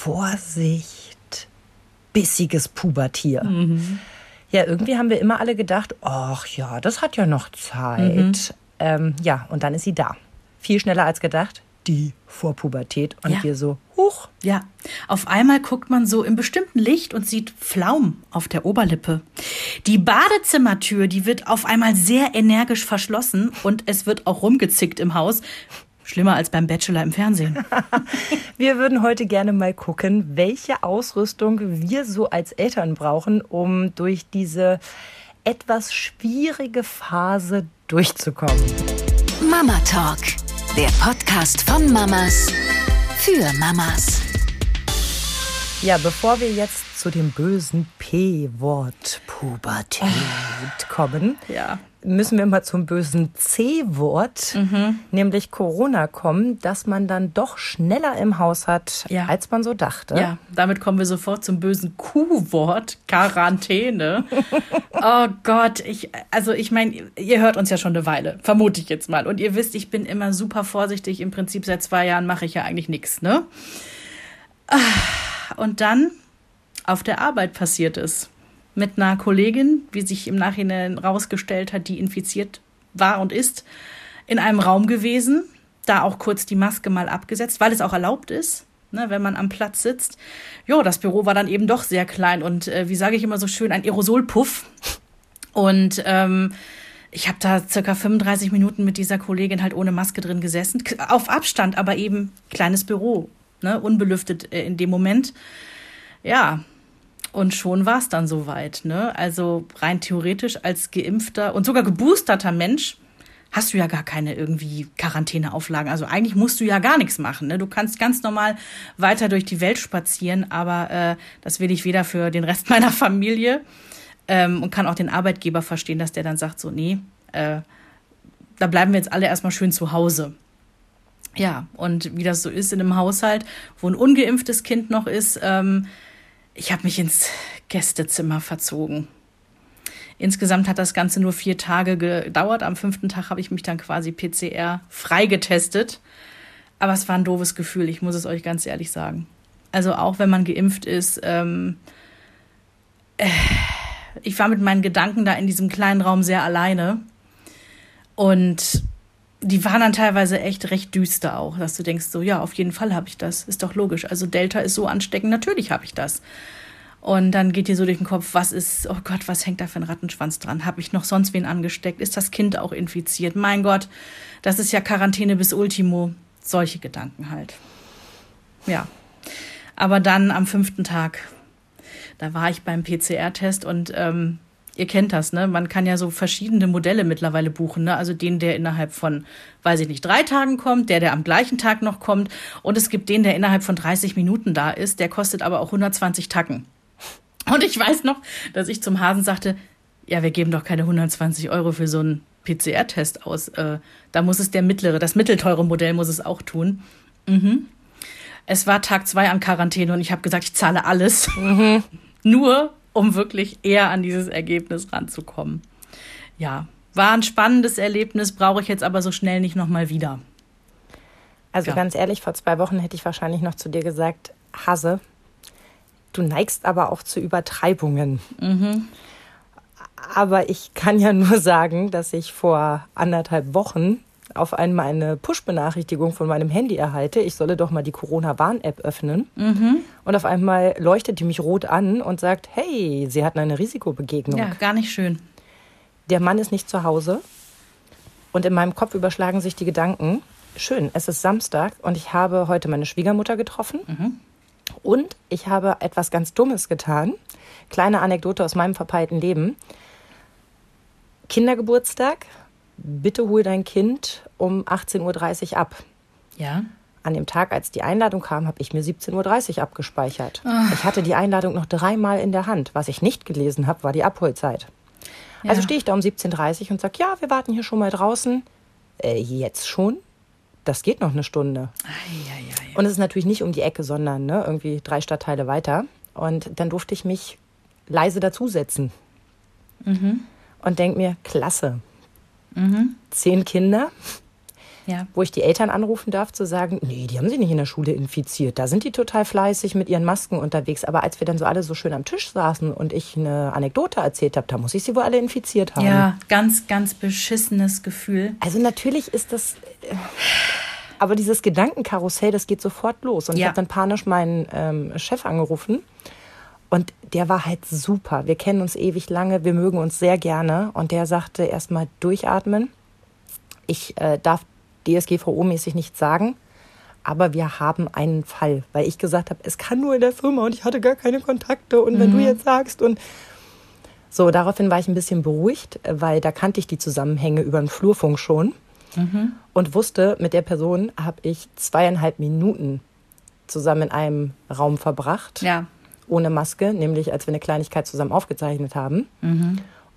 Vorsicht, bissiges Pubertier. Ja, irgendwie haben wir immer alle gedacht, ach ja, das hat ja noch Zeit. Ähm, ja, und dann ist sie da. Viel schneller als gedacht, die Vorpubertät. Und Ja. wir so, huch, Ja, auf einmal guckt man so im bestimmten Licht und sieht Flaum auf der Oberlippe. Die Badezimmertür, die wird auf einmal sehr energisch verschlossen und es wird auch rumgezickt im Haus. Schlimmer als beim Bachelor im Fernsehen. Wir würden heute gerne mal gucken, welche Ausrüstung wir so als Eltern brauchen, um durch diese etwas schwierige Phase durchzukommen. Mama Talk, der Podcast von Mamas für Mamas. Ja, bevor wir jetzt zu dem bösen P-Wort Pubertät kommen, Ja. Müssen wir mal zum bösen C-Wort, nämlich Corona kommen, dass man dann doch schneller im Haus hat, Ja. als man so dachte. Ja, damit kommen wir sofort zum bösen Q-Wort, Quarantäne. oh Gott, ich, also ich meine, ihr hört uns ja schon eine Weile, vermute ich jetzt mal. Und ihr wisst, ich bin immer super vorsichtig. Im Prinzip seit zwei Jahren mache ich ja eigentlich nichts, ne? Ah, Und dann auf der Arbeit passiert es. Mit einer Kollegin, wie sich im Nachhinein rausgestellt hat, die infiziert war und ist, in einem Raum gewesen, da auch kurz die Maske mal abgesetzt, weil es auch erlaubt ist, ne, wenn man am Platz sitzt. Jo, das Büro war dann eben doch sehr klein und äh, wie sage ich immer so schön, ein Aerosolpuff. Und ähm, ich habe da circa 35 Minuten mit dieser Kollegin halt ohne Maske drin gesessen, auf Abstand, aber eben kleines Büro, ne, unbelüftet äh, in dem Moment. Ja, und schon war es dann soweit. Ne? Also rein theoretisch als geimpfter und sogar geboosterter Mensch hast du ja gar keine irgendwie Quarantäneauflagen. Also eigentlich musst du ja gar nichts machen. Ne? Du kannst ganz normal weiter durch die Welt spazieren, aber äh, das will ich weder für den Rest meiner Familie ähm, und kann auch den Arbeitgeber verstehen, dass der dann sagt, so, nee, äh, da bleiben wir jetzt alle erstmal schön zu Hause. Ja, und wie das so ist in einem Haushalt, wo ein ungeimpftes Kind noch ist, ähm, ich habe mich ins Gästezimmer verzogen. Insgesamt hat das Ganze nur vier Tage gedauert. Am fünften Tag habe ich mich dann quasi PCR freigetestet. Aber es war ein doofes Gefühl, ich muss es euch ganz ehrlich sagen. Also auch wenn man geimpft ist, ähm, äh, ich war mit meinen Gedanken da in diesem kleinen Raum sehr alleine. Und die waren dann teilweise echt recht düster auch, dass du denkst, so ja, auf jeden Fall habe ich das. Ist doch logisch. Also Delta ist so ansteckend, natürlich habe ich das. Und dann geht dir so durch den Kopf, was ist, oh Gott, was hängt da für ein Rattenschwanz dran? Habe ich noch sonst wen angesteckt? Ist das Kind auch infiziert? Mein Gott, das ist ja Quarantäne bis Ultimo. Solche Gedanken halt. Ja. Aber dann am fünften Tag, da war ich beim PCR-Test und ähm, ihr kennt das, ne? Man kann ja so verschiedene Modelle mittlerweile buchen, ne? Also den, der innerhalb von, weiß ich nicht, drei Tagen kommt, der, der am gleichen Tag noch kommt. Und es gibt den, der innerhalb von 30 Minuten da ist, der kostet aber auch 120 Tacken. Und ich weiß noch, dass ich zum Hasen sagte, ja, wir geben doch keine 120 Euro für so einen PCR-Test aus. Äh, da muss es der mittlere, das mittelteure Modell muss es auch tun. Mhm. Es war Tag zwei an Quarantäne und ich habe gesagt, ich zahle alles. Nur um wirklich eher an dieses Ergebnis ranzukommen. Ja, war ein spannendes Erlebnis, brauche ich jetzt aber so schnell nicht nochmal wieder. Also Ja. ganz ehrlich, vor zwei Wochen hätte ich wahrscheinlich noch zu dir gesagt, Hase, du neigst aber auch zu Übertreibungen. Aber ich kann ja nur sagen, dass ich vor anderthalb Wochen auf einmal eine Push-Benachrichtigung von meinem Handy erhalte, ich solle doch mal die Corona-Warn-App öffnen. Und auf einmal leuchtet die mich rot an und sagt, hey, Sie hatten eine Risikobegegnung. Ja, gar nicht schön. Der Mann ist nicht zu Hause. Und in meinem Kopf überschlagen sich die Gedanken. Schön, es ist Samstag und ich habe heute meine Schwiegermutter getroffen. Und ich habe etwas ganz Dummes getan. Kleine Anekdote aus meinem verpeilten Leben. Kindergeburtstag, bitte hol dein Kind um 18.30 Uhr ab. Ja. An dem Tag, als die Einladung kam, habe ich mir 17.30 Uhr abgespeichert. Ich hatte die Einladung noch dreimal in der Hand. Was ich nicht gelesen habe, war die Abholzeit. Also Ja. stehe ich da um 17.30 Uhr und sage, ja, wir warten hier schon mal draußen. Äh, jetzt schon? Das geht noch eine Stunde. Eieiei. Und es ist natürlich nicht um die Ecke, sondern ne, irgendwie drei Stadtteile weiter. Und dann durfte ich mich leise dazusetzen. Und denk mir, klasse. Zehn Kinder, Ja. wo ich die Eltern anrufen darf, zu sagen, nee, die haben sie nicht in der Schule infiziert. Da sind die total fleißig mit ihren Masken unterwegs. Aber als wir dann so alle so schön am Tisch saßen und ich eine Anekdote erzählt habe, da muss ich sie wohl alle infiziert haben. Ja, ganz, ganz beschissenes Gefühl. Also natürlich ist das. äh, Aber dieses Gedankenkarussell, das geht sofort los. Und ich Ja. habe dann panisch meinen ähm, Chef angerufen. Und der war halt super. Wir kennen uns ewig lange, wir mögen uns sehr gerne. Und der sagte erstmal durchatmen. Ich äh, darf DSGVO-mäßig nichts sagen, aber wir haben einen Fall, weil ich gesagt habe, es kann nur in der Firma und ich hatte gar keine Kontakte. Und wenn du jetzt sagst und so, daraufhin war ich ein bisschen beruhigt, weil da kannte ich die Zusammenhänge über den Flurfunk schon und wusste, mit der Person habe ich zweieinhalb Minuten zusammen in einem Raum verbracht, Ja. Ohne Maske, nämlich als wir eine Kleinigkeit zusammen aufgezeichnet haben.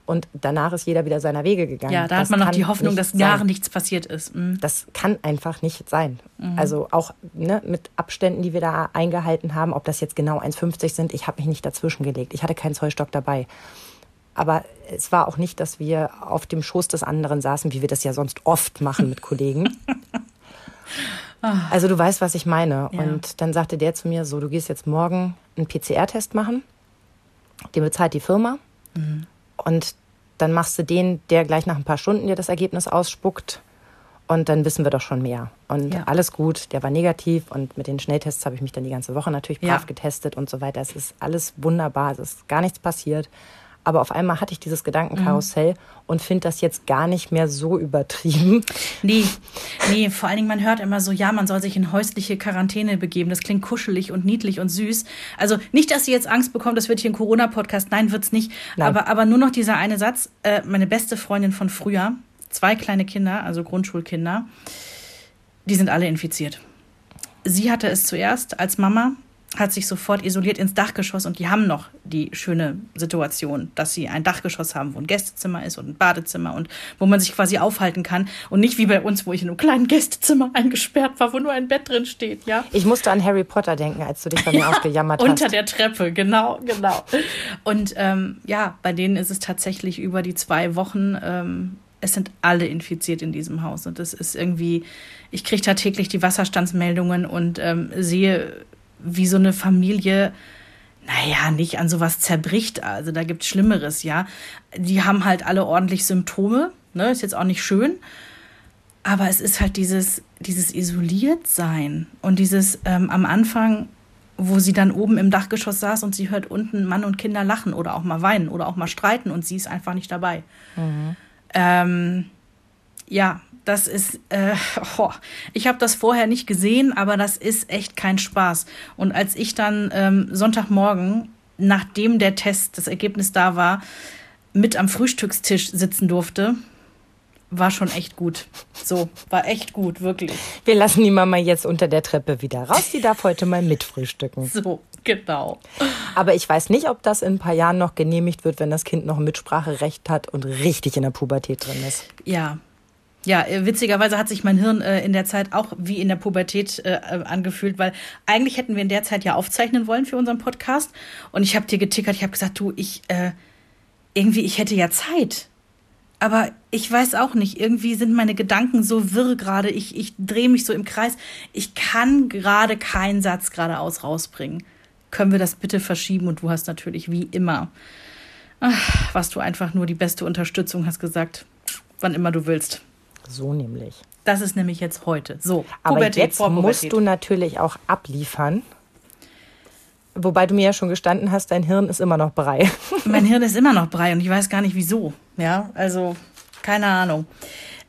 Und danach ist jeder wieder seiner Wege gegangen. Ja, da Das hat man noch die Hoffnung, dass gar nichts passiert ist. Mhm. Das kann einfach nicht sein. Also auch ne, mit Abständen, die wir da eingehalten haben, ob das jetzt genau 1,50 sind, ich habe mich nicht dazwischen gelegt. Ich hatte keinen Zollstock dabei. Aber es war auch nicht, dass wir auf dem Schoß des anderen saßen, wie wir das ja sonst oft machen mit Kollegen. Also du weißt, was ich meine. Ja. Und dann sagte der zu mir, so, du gehst jetzt morgen einen PCR-Test machen. Den bezahlt die Firma. Und dann machst du den, der gleich nach ein paar Stunden dir das Ergebnis ausspuckt. Und dann wissen wir doch schon mehr. Und Ja. alles gut, der war negativ. Und mit den Schnelltests habe ich mich dann die ganze Woche natürlich Ja. brav getestet und so weiter. Es ist alles wunderbar, es ist gar nichts passiert. Aber auf einmal hatte ich dieses Gedankenkarussell Mhm. und finde das jetzt gar nicht mehr so übertrieben. Nee, nee, vor allen Dingen, man hört immer so, ja, man soll sich in häusliche Quarantäne begeben. Das klingt kuschelig und niedlich und süß. Also nicht, dass ihr jetzt Angst bekommt, das wird hier ein Corona-Podcast. Nein, wird's nicht. Nein. Aber, aber nur noch dieser eine Satz. Äh, meine beste Freundin von früher, zwei kleine Kinder, also Grundschulkinder, die sind alle infiziert. Sie hatte es zuerst als Mama, hat sich sofort isoliert ins Dachgeschoss und die haben noch die schöne Situation, dass sie ein Dachgeschoss haben, wo ein Gästezimmer ist und ein Badezimmer und wo man sich quasi aufhalten kann und nicht wie bei uns, wo ich in einem kleinen Gästezimmer eingesperrt war, wo nur ein Bett drin steht, ja. Ich musste an Harry Potter denken, als du dich bei mir ausgejammert Unter hast. der Treppe, genau, genau. Und ähm, ja, bei denen ist es tatsächlich über die zwei Wochen, ähm, es sind alle infiziert in diesem Haus. Und das ist irgendwie, ich kriege da täglich die Wasserstandsmeldungen und ähm, sehe, wie so eine Familie, naja, nicht an sowas zerbricht. Also da gibt es Schlimmeres, ja. Die haben halt alle ordentlich Symptome, ne, ist jetzt auch nicht schön. Aber es ist halt dieses, dieses Isoliertsein und dieses ähm, am Anfang, wo sie dann oben im Dachgeschoss saß und sie hört unten Mann und Kinder lachen oder auch mal weinen oder auch mal streiten und sie ist einfach nicht dabei. Ähm, ja, das ist, äh, oh, ich habe das vorher nicht gesehen, aber das ist echt kein Spaß. Und als ich dann ähm, Sonntagmorgen, nachdem der Test, das Ergebnis da war, mit am Frühstückstisch sitzen durfte, war schon echt gut. So, war echt gut, wirklich. Wir lassen die Mama jetzt unter der Treppe wieder raus. Die darf heute mal mitfrühstücken. So, genau. Aber ich weiß nicht, ob das in ein paar Jahren noch genehmigt wird, wenn das Kind noch Mitspracherecht hat und richtig in der Pubertät drin ist. Ja. Ja, äh, witzigerweise hat sich mein Hirn äh, in der Zeit auch wie in der Pubertät äh, äh, angefühlt, weil eigentlich hätten wir in der Zeit ja aufzeichnen wollen für unseren Podcast. Und ich habe dir getickert, ich habe gesagt, du, ich äh, irgendwie, ich hätte ja Zeit. Aber ich weiß auch nicht, irgendwie sind meine Gedanken so wirr gerade. Ich, ich drehe mich so im Kreis. Ich kann gerade keinen Satz geradeaus rausbringen. Können wir das bitte verschieben? Und du hast natürlich wie immer, ach, was du einfach nur die beste Unterstützung hast gesagt, wann immer du willst. So nämlich. Das ist nämlich jetzt heute. So, Aber Pubertät, jetzt musst du natürlich auch abliefern. Wobei du mir ja schon gestanden hast, dein Hirn ist immer noch Brei. Mein Hirn ist immer noch Brei und ich weiß gar nicht wieso. Ja, also keine Ahnung.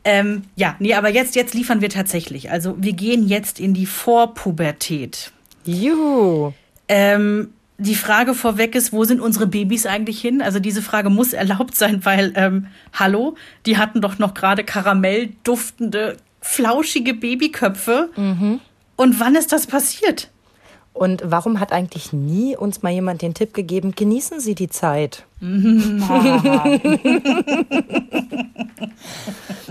Ähm, ja, nee, aber jetzt, jetzt liefern wir tatsächlich. Also wir gehen jetzt in die Vorpubertät. Juhu. Ähm, die Frage vorweg ist, wo sind unsere Babys eigentlich hin? Also diese Frage muss erlaubt sein, weil, ähm, hallo, die hatten doch noch gerade karamellduftende, flauschige Babyköpfe. Und wann ist das passiert? Und warum hat eigentlich nie uns mal jemand den Tipp gegeben, genießen Sie die Zeit?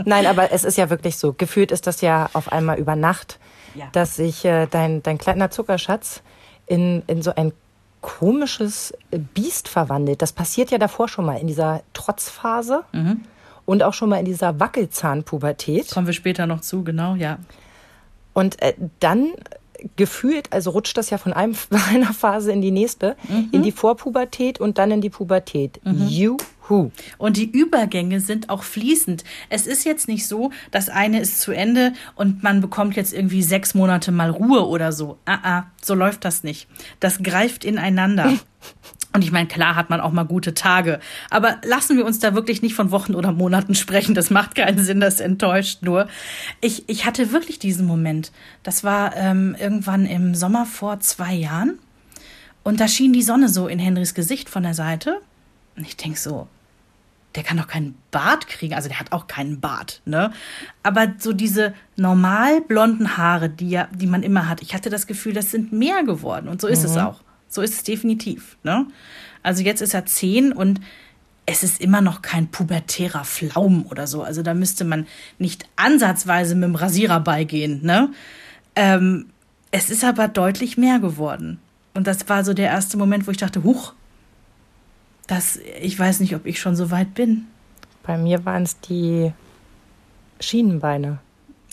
Nein, aber es ist ja wirklich so. Gefühlt ist das ja auf einmal über Nacht, Ja. dass sich äh, dein, dein kleiner Zuckerschatz in, in so ein komisches Biest verwandelt. Das passiert ja davor schon mal in dieser Trotzphase. und auch schon mal in dieser Wackelzahnpubertät. Kommen wir später noch zu, genau, ja. Und äh, dann gefühlt, also rutscht das ja von einem, einer Phase in die nächste, mhm. in die Vorpubertät und dann in die Pubertät. Mhm. Juhu. Und die Übergänge sind auch fließend. Es ist jetzt nicht so, das eine ist zu Ende und man bekommt jetzt irgendwie sechs Monate mal Ruhe oder so. Ah, ah, so läuft das nicht. Das greift ineinander. Und ich meine, klar hat man auch mal gute Tage. Aber lassen wir uns da wirklich nicht von Wochen oder Monaten sprechen. Das macht keinen Sinn, das enttäuscht nur. Ich, ich hatte wirklich diesen Moment. Das war ähm, irgendwann im Sommer vor zwei Jahren. Und da schien die Sonne so in Henrys Gesicht von der Seite. Und ich denk so, der kann doch keinen Bart kriegen. Also der hat auch keinen Bart, ne? Aber so diese normal blonden Haare, die ja, die man immer hat, ich hatte das Gefühl, das sind mehr geworden. Und so ist mhm. es auch. So ist es definitiv. Ne? Also jetzt ist er zehn und es ist immer noch kein pubertärer Flaum oder so. Also da müsste man nicht ansatzweise mit dem Rasierer beigehen. Ne? Ähm, es ist aber deutlich mehr geworden. Und das war so der erste Moment, wo ich dachte, huch, das, ich weiß nicht, ob ich schon so weit bin. Bei mir waren es die Schienenbeine.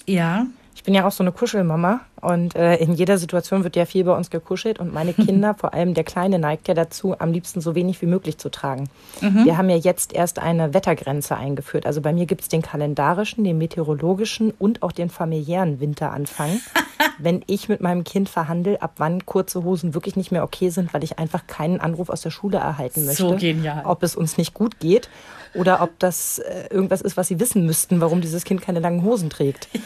Ja. Ich bin ja auch so eine Kuschelmama und äh, in jeder Situation wird ja viel bei uns gekuschelt und meine Kinder, vor allem der Kleine, neigt ja dazu, am liebsten so wenig wie möglich zu tragen. Mhm. Wir haben ja jetzt erst eine Wettergrenze eingeführt. Also bei mir gibt es den kalendarischen, den meteorologischen und auch den familiären Winteranfang. wenn ich mit meinem Kind verhandle, ab wann kurze Hosen wirklich nicht mehr okay sind, weil ich einfach keinen Anruf aus der Schule erhalten möchte. So genial. Ob es uns nicht gut geht oder ob das äh, irgendwas ist, was sie wissen müssten, warum dieses Kind keine langen Hosen trägt.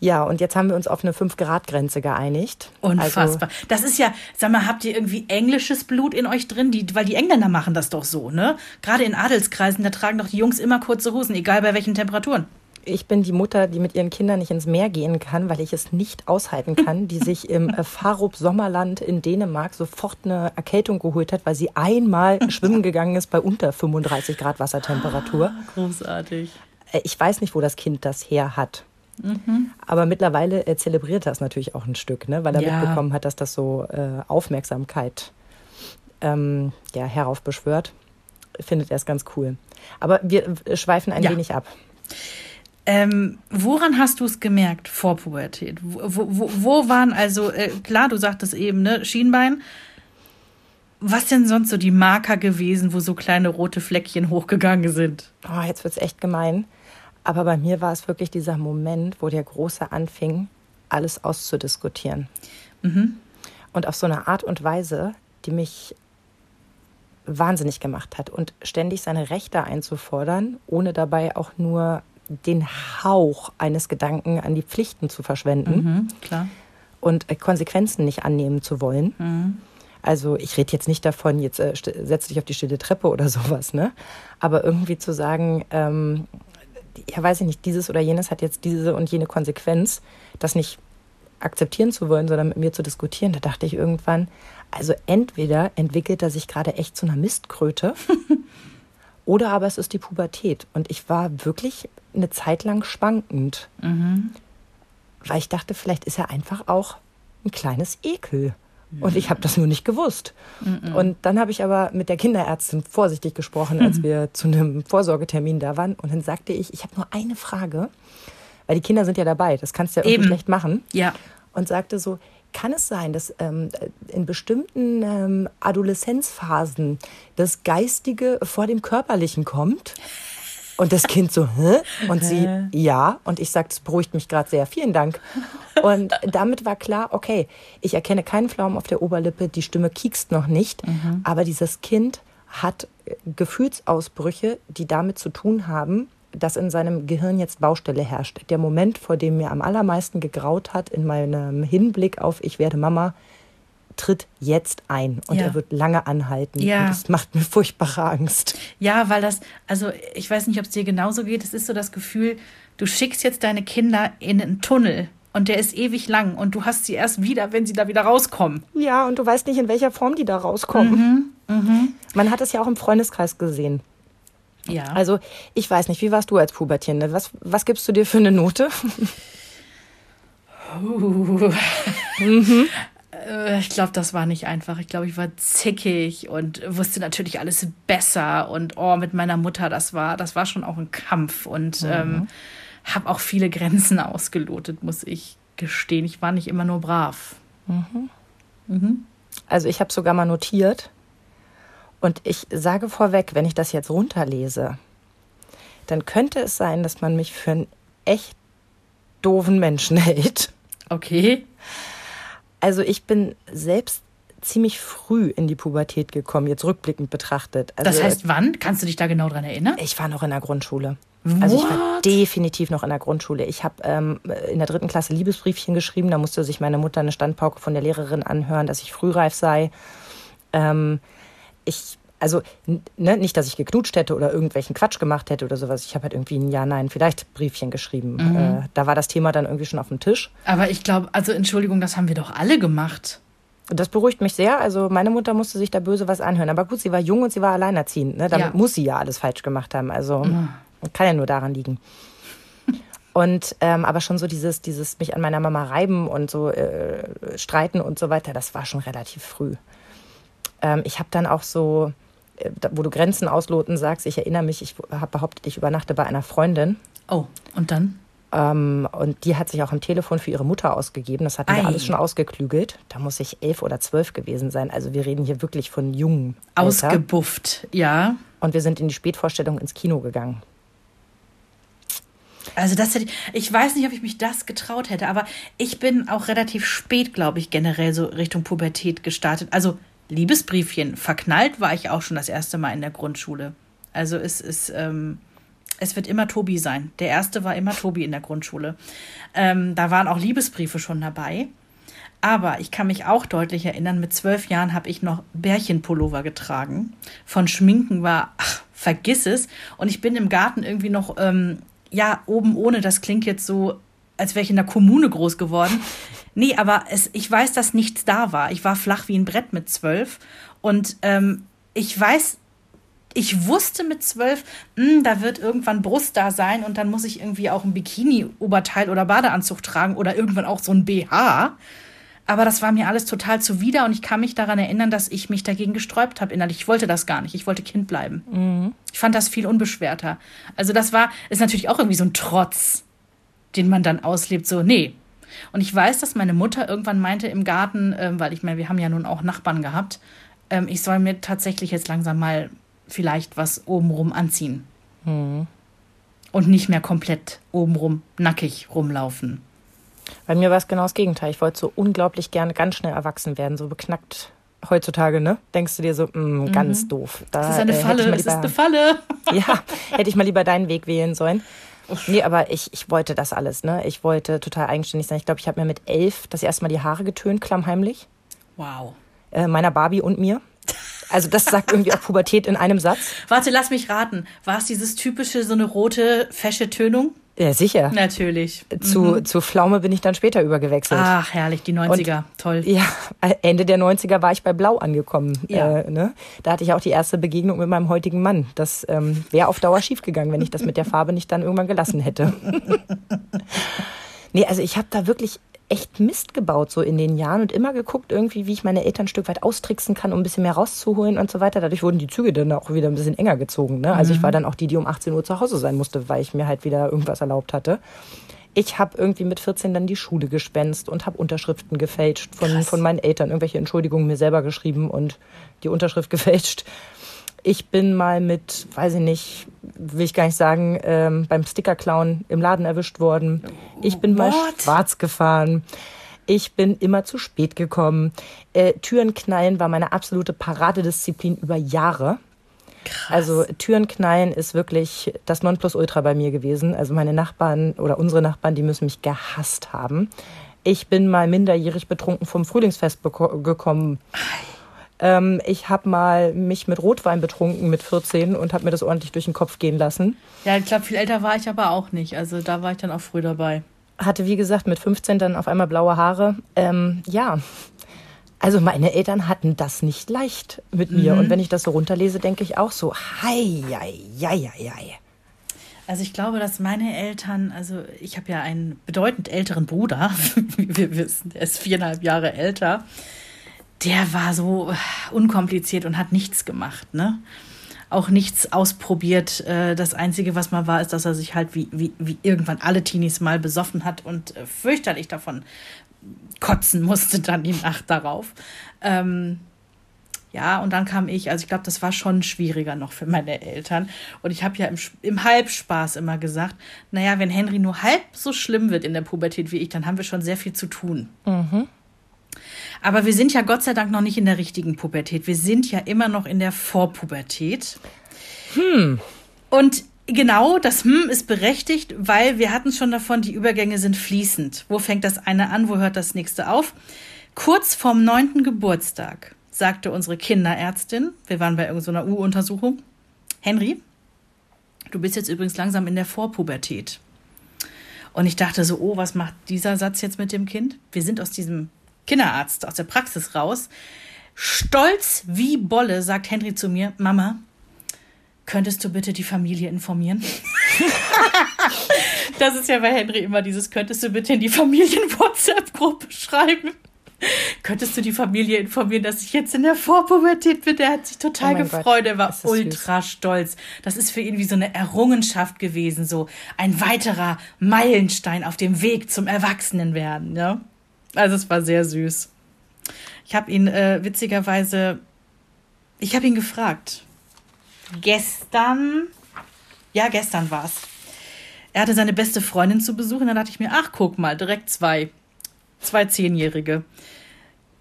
Ja, und jetzt haben wir uns auf eine 5-Grad-Grenze geeinigt. Unfassbar. Also, das ist ja, sag mal, habt ihr irgendwie englisches Blut in euch drin? Die, weil die Engländer machen das doch so, ne? Gerade in Adelskreisen, da tragen doch die Jungs immer kurze Hosen, egal bei welchen Temperaturen. Ich bin die Mutter, die mit ihren Kindern nicht ins Meer gehen kann, weil ich es nicht aushalten kann, die sich im äh, Farup Sommerland in Dänemark sofort eine Erkältung geholt hat, weil sie einmal schwimmen gegangen ist bei unter 35 Grad Wassertemperatur. Großartig. Äh, ich weiß nicht, wo das Kind das her hat. Mhm. Aber mittlerweile er zelebriert das natürlich auch ein Stück, ne? weil er ja. mitbekommen hat, dass das so äh, Aufmerksamkeit ähm, ja, heraufbeschwört. Findet er es ganz cool. Aber wir schweifen ein ja. wenig ab. Ähm, woran hast du es gemerkt vor Pubertät? Wo, wo, wo waren also, äh, klar, du sagtest eben, ne, Schienbein. Was sind sonst so die Marker gewesen, wo so kleine rote Fleckchen hochgegangen sind? Oh, jetzt wird es echt gemein. Aber bei mir war es wirklich dieser Moment, wo der Große anfing, alles auszudiskutieren. Mhm. Und auf so eine Art und Weise, die mich wahnsinnig gemacht hat. Und ständig seine Rechte einzufordern, ohne dabei auch nur den Hauch eines Gedanken an die Pflichten zu verschwenden. Mhm, klar. Und äh, Konsequenzen nicht annehmen zu wollen. Mhm. Also ich rede jetzt nicht davon, jetzt äh, setz dich auf die stille Treppe oder sowas, ne? Aber irgendwie zu sagen, ähm, ja, weiß ich nicht, dieses oder jenes hat jetzt diese und jene Konsequenz, das nicht akzeptieren zu wollen, sondern mit mir zu diskutieren. Da dachte ich irgendwann, also entweder entwickelt er sich gerade echt zu einer Mistkröte oder aber es ist die Pubertät. Und ich war wirklich eine Zeit lang schwankend, mhm. weil ich dachte, vielleicht ist er einfach auch ein kleines Ekel. Und ich habe das nur nicht gewusst. Mhm. Und dann habe ich aber mit der Kinderärztin vorsichtig gesprochen, als wir zu einem Vorsorgetermin da waren. Und dann sagte ich, ich habe nur eine Frage, weil die Kinder sind ja dabei, das kannst du ja irgendwie schlecht machen. Ja. Und sagte so, kann es sein, dass ähm, in bestimmten ähm, Adoleszenzphasen das Geistige vor dem Körperlichen kommt? Und das Kind so, hä? Und sie, ja. Und ich sagte, das beruhigt mich gerade sehr. Vielen Dank. Und damit war klar, okay, ich erkenne keinen Pflaumen auf der Oberlippe, die Stimme kiekst noch nicht, mhm. aber dieses Kind hat Gefühlsausbrüche, die damit zu tun haben, dass in seinem Gehirn jetzt Baustelle herrscht. Der Moment, vor dem mir am allermeisten gegraut hat, in meinem Hinblick auf Ich werde Mama, tritt jetzt ein und ja. er wird lange anhalten. Ja. Und das macht mir furchtbare Angst. Ja, weil das, also ich weiß nicht, ob es dir genauso geht. Es ist so das Gefühl, du schickst jetzt deine Kinder in einen Tunnel und der ist ewig lang und du hast sie erst wieder, wenn sie da wieder rauskommen. Ja, und du weißt nicht, in welcher Form die da rauskommen. Mhm, mh. Man hat es ja auch im Freundeskreis gesehen. Ja. Also, ich weiß nicht, wie warst du als Pubertierende? Was, was gibst du dir für eine Note? Uh. mhm. Äh, ich glaube, das war nicht einfach. Ich glaube, ich war zickig und wusste natürlich alles besser. Und oh, mit meiner Mutter, das war, das war schon auch ein Kampf. Und mhm. ähm, habe auch viele Grenzen ausgelotet, muss ich gestehen. Ich war nicht immer nur brav. Mhm. Mhm. Also ich habe sogar mal notiert. Und ich sage vorweg, wenn ich das jetzt runterlese, dann könnte es sein, dass man mich für einen echt doofen Menschen hält. Okay. Also ich bin selbst ziemlich früh in die Pubertät gekommen, jetzt rückblickend betrachtet. Also, das heißt, wann? Kannst du dich da genau dran erinnern? Ich war noch in der Grundschule. What? Also ich war definitiv noch in der Grundschule. Ich habe ähm, in der dritten Klasse Liebesbriefchen geschrieben. Da musste sich meine Mutter eine Standpauke von der Lehrerin anhören, dass ich frühreif sei. Ähm, ich also ne, nicht, dass ich geknutscht hätte oder irgendwelchen Quatsch gemacht hätte oder sowas. Ich habe halt irgendwie ein Ja, Nein, vielleicht Briefchen geschrieben. Mhm. Äh, da war das Thema dann irgendwie schon auf dem Tisch. Aber ich glaube, also Entschuldigung, das haben wir doch alle gemacht. Das beruhigt mich sehr. Also meine Mutter musste sich da böse was anhören. Aber gut, sie war jung und sie war alleinerziehend. Ne? Damit ja. muss sie ja alles falsch gemacht haben. Also mhm. kann ja nur daran liegen. Und ähm, aber schon so dieses, dieses mich an meiner Mama reiben und so äh, streiten und so weiter, das war schon relativ früh. Ähm, ich habe dann auch so wo du Grenzen ausloten sagst, ich erinnere mich, ich habe behauptet, ich übernachte bei einer Freundin. Oh, und dann? Ähm, und die hat sich auch am Telefon für ihre Mutter ausgegeben. Das hatten wir alles schon ausgeklügelt. Da muss ich elf oder zwölf gewesen sein. Also wir reden hier wirklich von jungen. Ausgebufft, Alter. ja. Und wir sind in die Spätvorstellung ins Kino gegangen. Also das hätte ich, ich weiß nicht, ob ich mich das getraut hätte, aber ich bin auch relativ spät, glaube ich, generell so Richtung Pubertät gestartet. Also Liebesbriefchen. Verknallt war ich auch schon das erste Mal in der Grundschule. Also es ist, ähm, es wird immer Tobi sein. Der erste war immer Tobi in der Grundschule. Ähm, da waren auch Liebesbriefe schon dabei. Aber ich kann mich auch deutlich erinnern, mit zwölf Jahren habe ich noch Bärchenpullover getragen. Von Schminken war, ach, vergiss es. Und ich bin im Garten irgendwie noch, ähm, ja, oben ohne, das klingt jetzt so, als wäre ich in der Kommune groß geworden. Nee, aber es, ich weiß, dass nichts da war. Ich war flach wie ein Brett mit zwölf. Und ähm, ich weiß, ich wusste mit zwölf, hm, da wird irgendwann Brust da sein und dann muss ich irgendwie auch ein Bikini-Oberteil oder Badeanzug tragen oder irgendwann auch so ein BH. Aber das war mir alles total zuwider und ich kann mich daran erinnern, dass ich mich dagegen gesträubt habe innerlich. Ich wollte das gar nicht. Ich wollte Kind bleiben. Mhm. Ich fand das viel unbeschwerter. Also das war, ist natürlich auch irgendwie so ein Trotz, den man dann auslebt. So, nee, und ich weiß, dass meine Mutter irgendwann meinte im Garten, ähm, weil ich meine, wir haben ja nun auch Nachbarn gehabt, ähm, ich soll mir tatsächlich jetzt langsam mal vielleicht was obenrum anziehen. Mhm. Und nicht mehr komplett obenrum nackig rumlaufen. Bei mir war es genau das Gegenteil. Ich wollte so unglaublich gerne ganz schnell erwachsen werden, so beknackt heutzutage, ne? Denkst du dir so, mh, mm, ganz mhm. doof. Da, das ist eine Falle, äh, das ist eine Falle. ja, hätte ich mal lieber deinen Weg wählen sollen. Nee, aber ich, ich wollte das alles, ne? Ich wollte total eigenständig sein. Ich glaube, ich habe mir mit elf das erste Mal die Haare getönt, klammheimlich. Wow. Äh, meiner Barbie und mir. Also das sagt irgendwie auch Pubertät in einem Satz. Warte, lass mich raten. War es dieses typische, so eine rote, fesche Tönung? Ja, sicher. Natürlich. Zu, mhm. zu Pflaume bin ich dann später übergewechselt. Ach, herrlich, die 90er. Und, Toll. Ja, Ende der 90er war ich bei Blau angekommen. Ja. Äh, ne? Da hatte ich auch die erste Begegnung mit meinem heutigen Mann. Das ähm, wäre auf Dauer schiefgegangen, wenn ich das mit der Farbe nicht dann irgendwann gelassen hätte. nee, also ich habe da wirklich echt Mist gebaut so in den Jahren und immer geguckt irgendwie, wie ich meine Eltern ein Stück weit austricksen kann, um ein bisschen mehr rauszuholen und so weiter. Dadurch wurden die Züge dann auch wieder ein bisschen enger gezogen. Ne? Also mhm. ich war dann auch die, die um 18 Uhr zu Hause sein musste, weil ich mir halt wieder irgendwas erlaubt hatte. Ich habe irgendwie mit 14 dann die Schule gespenst und habe Unterschriften gefälscht von, von meinen Eltern, irgendwelche Entschuldigungen mir selber geschrieben und die Unterschrift gefälscht. Ich bin mal mit, weiß ich nicht, will ich gar nicht sagen, ähm, beim Stickerclown im Laden erwischt worden. Ich bin mal What? schwarz gefahren. Ich bin immer zu spät gekommen. Äh, Türen knallen war meine absolute Paradedisziplin über Jahre. Krass. Also Türen knallen ist wirklich das Nonplusultra bei mir gewesen. Also meine Nachbarn oder unsere Nachbarn, die müssen mich gehasst haben. Ich bin mal minderjährig betrunken vom Frühlingsfest gekommen. Ähm, ich habe mal mich mit Rotwein betrunken mit 14 und habe mir das ordentlich durch den Kopf gehen lassen. Ja, ich glaube, viel älter war ich aber auch nicht. Also da war ich dann auch früh dabei. Hatte, wie gesagt, mit 15 dann auf einmal blaue Haare. Ähm, ja, also meine Eltern hatten das nicht leicht mit mir. Mhm. Und wenn ich das so runterlese, denke ich auch so, hei, hei, hei, hei. Also ich glaube, dass meine Eltern, also ich habe ja einen bedeutend älteren Bruder, wie wir wissen, der ist viereinhalb Jahre älter. Der war so unkompliziert und hat nichts gemacht, ne? Auch nichts ausprobiert. Äh, das Einzige, was mal war, ist, dass er sich halt wie, wie, wie irgendwann alle Teenies mal besoffen hat und äh, fürchterlich davon kotzen musste dann die Nacht darauf. Ähm, ja, und dann kam ich. Also ich glaube, das war schon schwieriger noch für meine Eltern. Und ich habe ja im, im Halbspaß immer gesagt, naja, wenn Henry nur halb so schlimm wird in der Pubertät wie ich, dann haben wir schon sehr viel zu tun. Mhm. Aber wir sind ja Gott sei Dank noch nicht in der richtigen Pubertät. Wir sind ja immer noch in der Vorpubertät. Hm. Und genau, das Hm ist berechtigt, weil wir hatten schon davon, die Übergänge sind fließend. Wo fängt das eine an, wo hört das nächste auf? Kurz vorm neunten Geburtstag sagte unsere Kinderärztin, wir waren bei irgendeiner U-Untersuchung, Henry, du bist jetzt übrigens langsam in der Vorpubertät. Und ich dachte so, oh, was macht dieser Satz jetzt mit dem Kind? Wir sind aus diesem Kinderarzt, aus der Praxis raus. Stolz wie Bolle sagt Henry zu mir, Mama, könntest du bitte die Familie informieren? das ist ja bei Henry immer dieses, könntest du bitte in die Familien-WhatsApp-Gruppe schreiben? Könntest du die Familie informieren, dass ich jetzt in der Vorpubertät bin? Der hat sich total oh gefreut. Gott, er war ultra süß. stolz. Das ist für ihn wie so eine Errungenschaft gewesen, so ein weiterer Meilenstein auf dem Weg zum Erwachsenenwerden. Ja? Also es war sehr süß. Ich habe ihn äh, witzigerweise, ich habe ihn gefragt. Gestern, ja, gestern war es. Er hatte seine beste Freundin zu besuchen. Dann dachte ich mir, ach, guck mal, direkt zwei zwei Zehnjährige.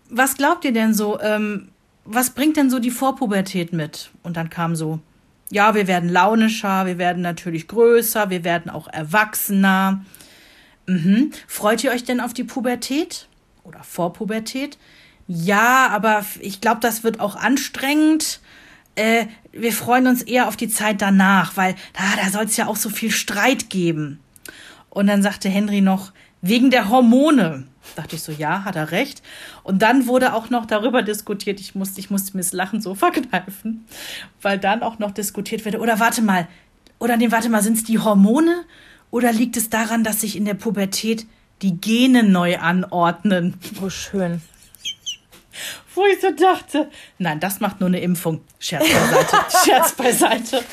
Was glaubt ihr denn so? Ähm, was bringt denn so die Vorpubertät mit? Und dann kam so, ja, wir werden launischer, wir werden natürlich größer, wir werden auch erwachsener. Mhm. Freut ihr euch denn auf die Pubertät oder Vorpubertät? Ja, aber ich glaube, das wird auch anstrengend. Äh, wir freuen uns eher auf die Zeit danach, weil da, da soll es ja auch so viel Streit geben. Und dann sagte Henry noch, wegen der Hormone. Dachte ich so, ja, hat er recht. Und dann wurde auch noch darüber diskutiert, ich musste, ich musste mir das Lachen so verkneifen, weil dann auch noch diskutiert wird, oder warte mal, oder nee, warte mal, sind es die Hormone oder liegt es daran, dass sich in der Pubertät die Gene neu anordnen? Oh, schön wo ich so dachte, nein, das macht nur eine Impfung. Scherz beiseite. Scherz beiseite.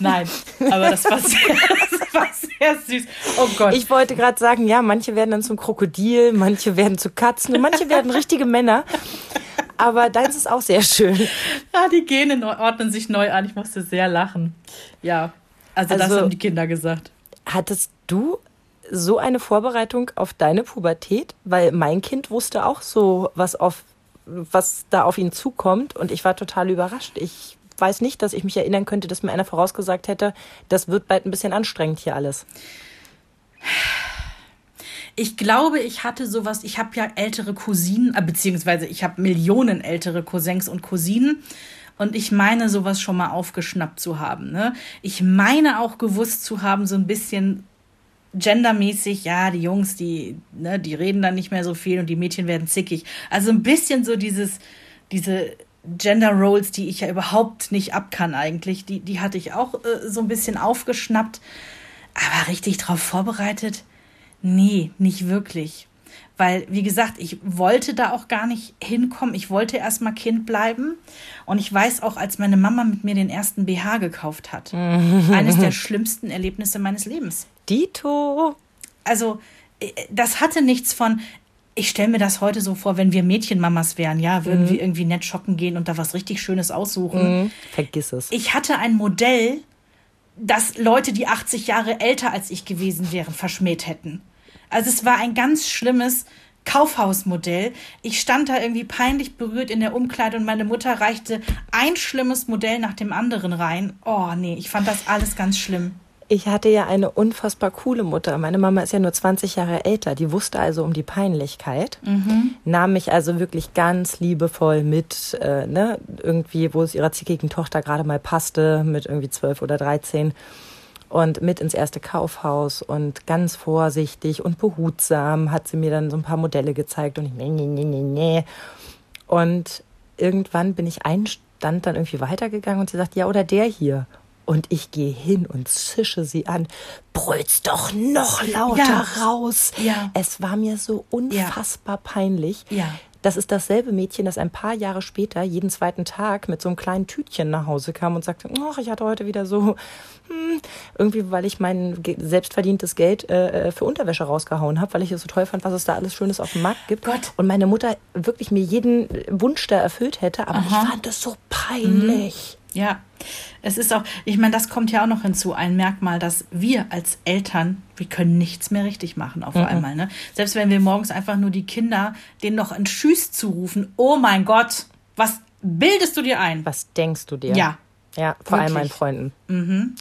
Nein, aber das war, sehr, das war sehr süß. Oh Gott. Ich wollte gerade sagen, ja, manche werden dann zum Krokodil, manche werden zu Katzen und manche werden richtige Männer. Aber deins ist auch sehr schön. Ja, die Gene ordnen sich neu an. Ich musste sehr lachen. Ja, also, also das haben die Kinder gesagt. Hattest du so eine Vorbereitung auf deine Pubertät? Weil mein Kind wusste auch so, was auf was da auf ihn zukommt. Und ich war total überrascht. Ich weiß nicht, dass ich mich erinnern könnte, dass mir einer vorausgesagt hätte, das wird bald ein bisschen anstrengend hier alles. Ich glaube, ich hatte sowas, ich habe ja ältere Cousinen, äh, beziehungsweise ich habe Millionen ältere Cousins und Cousinen. Und ich meine, sowas schon mal aufgeschnappt zu haben. Ne? Ich meine auch gewusst zu haben, so ein bisschen, gendermäßig, ja, die Jungs, die, ne, die reden dann nicht mehr so viel und die Mädchen werden zickig. Also ein bisschen so dieses, diese Gender Roles, die ich ja überhaupt nicht ab kann eigentlich, die, die hatte ich auch äh, so ein bisschen aufgeschnappt. Aber richtig drauf vorbereitet? Nee, nicht wirklich. Weil, wie gesagt, ich wollte da auch gar nicht hinkommen. Ich wollte erstmal Kind bleiben. Und ich weiß auch, als meine Mama mit mir den ersten BH gekauft hat, eines der schlimmsten Erlebnisse meines Lebens. Dito. Also, äh, das hatte nichts von, ich stelle mir das heute so vor, wenn wir Mädchenmamas wären, ja, würden mhm. wir irgendwie nett shoppen gehen und da was richtig Schönes aussuchen. Mhm. Vergiss es. Ich hatte ein Modell, das Leute, die 80 Jahre älter als ich gewesen wären, verschmäht hätten. Also es war ein ganz schlimmes Kaufhausmodell. Ich stand da irgendwie peinlich berührt in der Umkleide und meine Mutter reichte ein schlimmes Modell nach dem anderen rein. Oh nee, ich fand das alles ganz schlimm. Ich hatte ja eine unfassbar coole Mutter. Meine Mama ist ja nur 20 Jahre älter. Die wusste also um die Peinlichkeit, mhm. nahm mich also wirklich ganz liebevoll mit, äh, ne, irgendwie, wo es ihrer zickigen Tochter gerade mal passte, mit irgendwie 12 oder 13 und mit ins erste Kaufhaus und ganz vorsichtig und behutsam hat sie mir dann so ein paar Modelle gezeigt und ich, nee, nee, nee, nee, nee. Und irgendwann bin ich einen Stand dann irgendwie weitergegangen und sie sagt, ja, oder der hier. Und ich gehe hin und zische sie an. Brüll's doch noch lauter Ja. raus. Ja. Es war mir so unfassbar peinlich. Das ist dasselbe Mädchen, das ein paar Jahre später jeden zweiten Tag mit so einem kleinen Tütchen nach Hause kam und sagte, ach, ich hatte heute wieder so, hm, irgendwie, weil ich mein selbstverdientes Geld äh, äh, für Unterwäsche rausgehauen habe, weil ich es so toll fand, was es da alles Schönes auf dem Markt gibt. Gott. Und meine Mutter wirklich mir jeden Wunsch da erfüllt hätte, aber ich fand es so peinlich. Ja, es ist auch, ich meine, das kommt ja auch noch hinzu, ein Merkmal, dass wir als Eltern, wir können nichts mehr richtig machen auf einmal. Ne? Selbst wenn wir morgens einfach nur die Kinder denen noch ein Tschüss zurufen, oh mein Gott, was bildest du dir ein? Was denkst du dir? Ja. Ja, vor allem meinen Wirklich. Mhm. Freunden.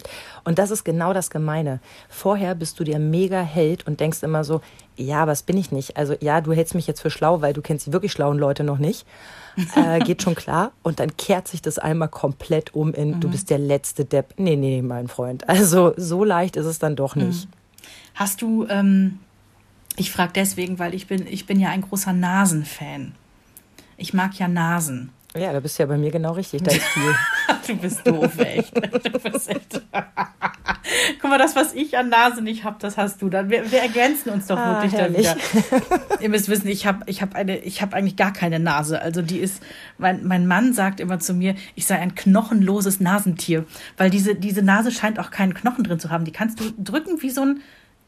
Und das ist genau das Gemeine. Vorher bist du dir mega Held und denkst immer so, ja, aber das bin ich nicht. Also ja, du hältst mich jetzt für schlau, weil du kennst die wirklich schlauen Leute noch nicht. Äh, geht schon klar. Und dann kehrt sich das einmal komplett um in, Mhm. du bist der letzte Depp. Nee, nee, mein Freund. Also so leicht ist es dann doch nicht. Hast du, ähm, ich frage deswegen, weil ich bin, ich bin ja ein großer Nasenfan. Ich mag ja Nasen. Ja, da bist du ja bei mir genau richtig. Da ist viel. Du bist doof, echt. Du bist echt. Guck mal, das, was ich an Nase nicht habe, das hast du. Dann, wir, wir ergänzen uns doch Ah, wirklich da herrlich. wieder. Ihr müsst wissen, ich habe ich hab eine, ich habe eigentlich gar keine Nase. Also die ist, mein, mein Mann sagt immer zu mir, ich sei ein knochenloses Nasentier, weil diese, diese Nase scheint auch keinen Knochen drin zu haben. Die kannst du drücken wie so ein,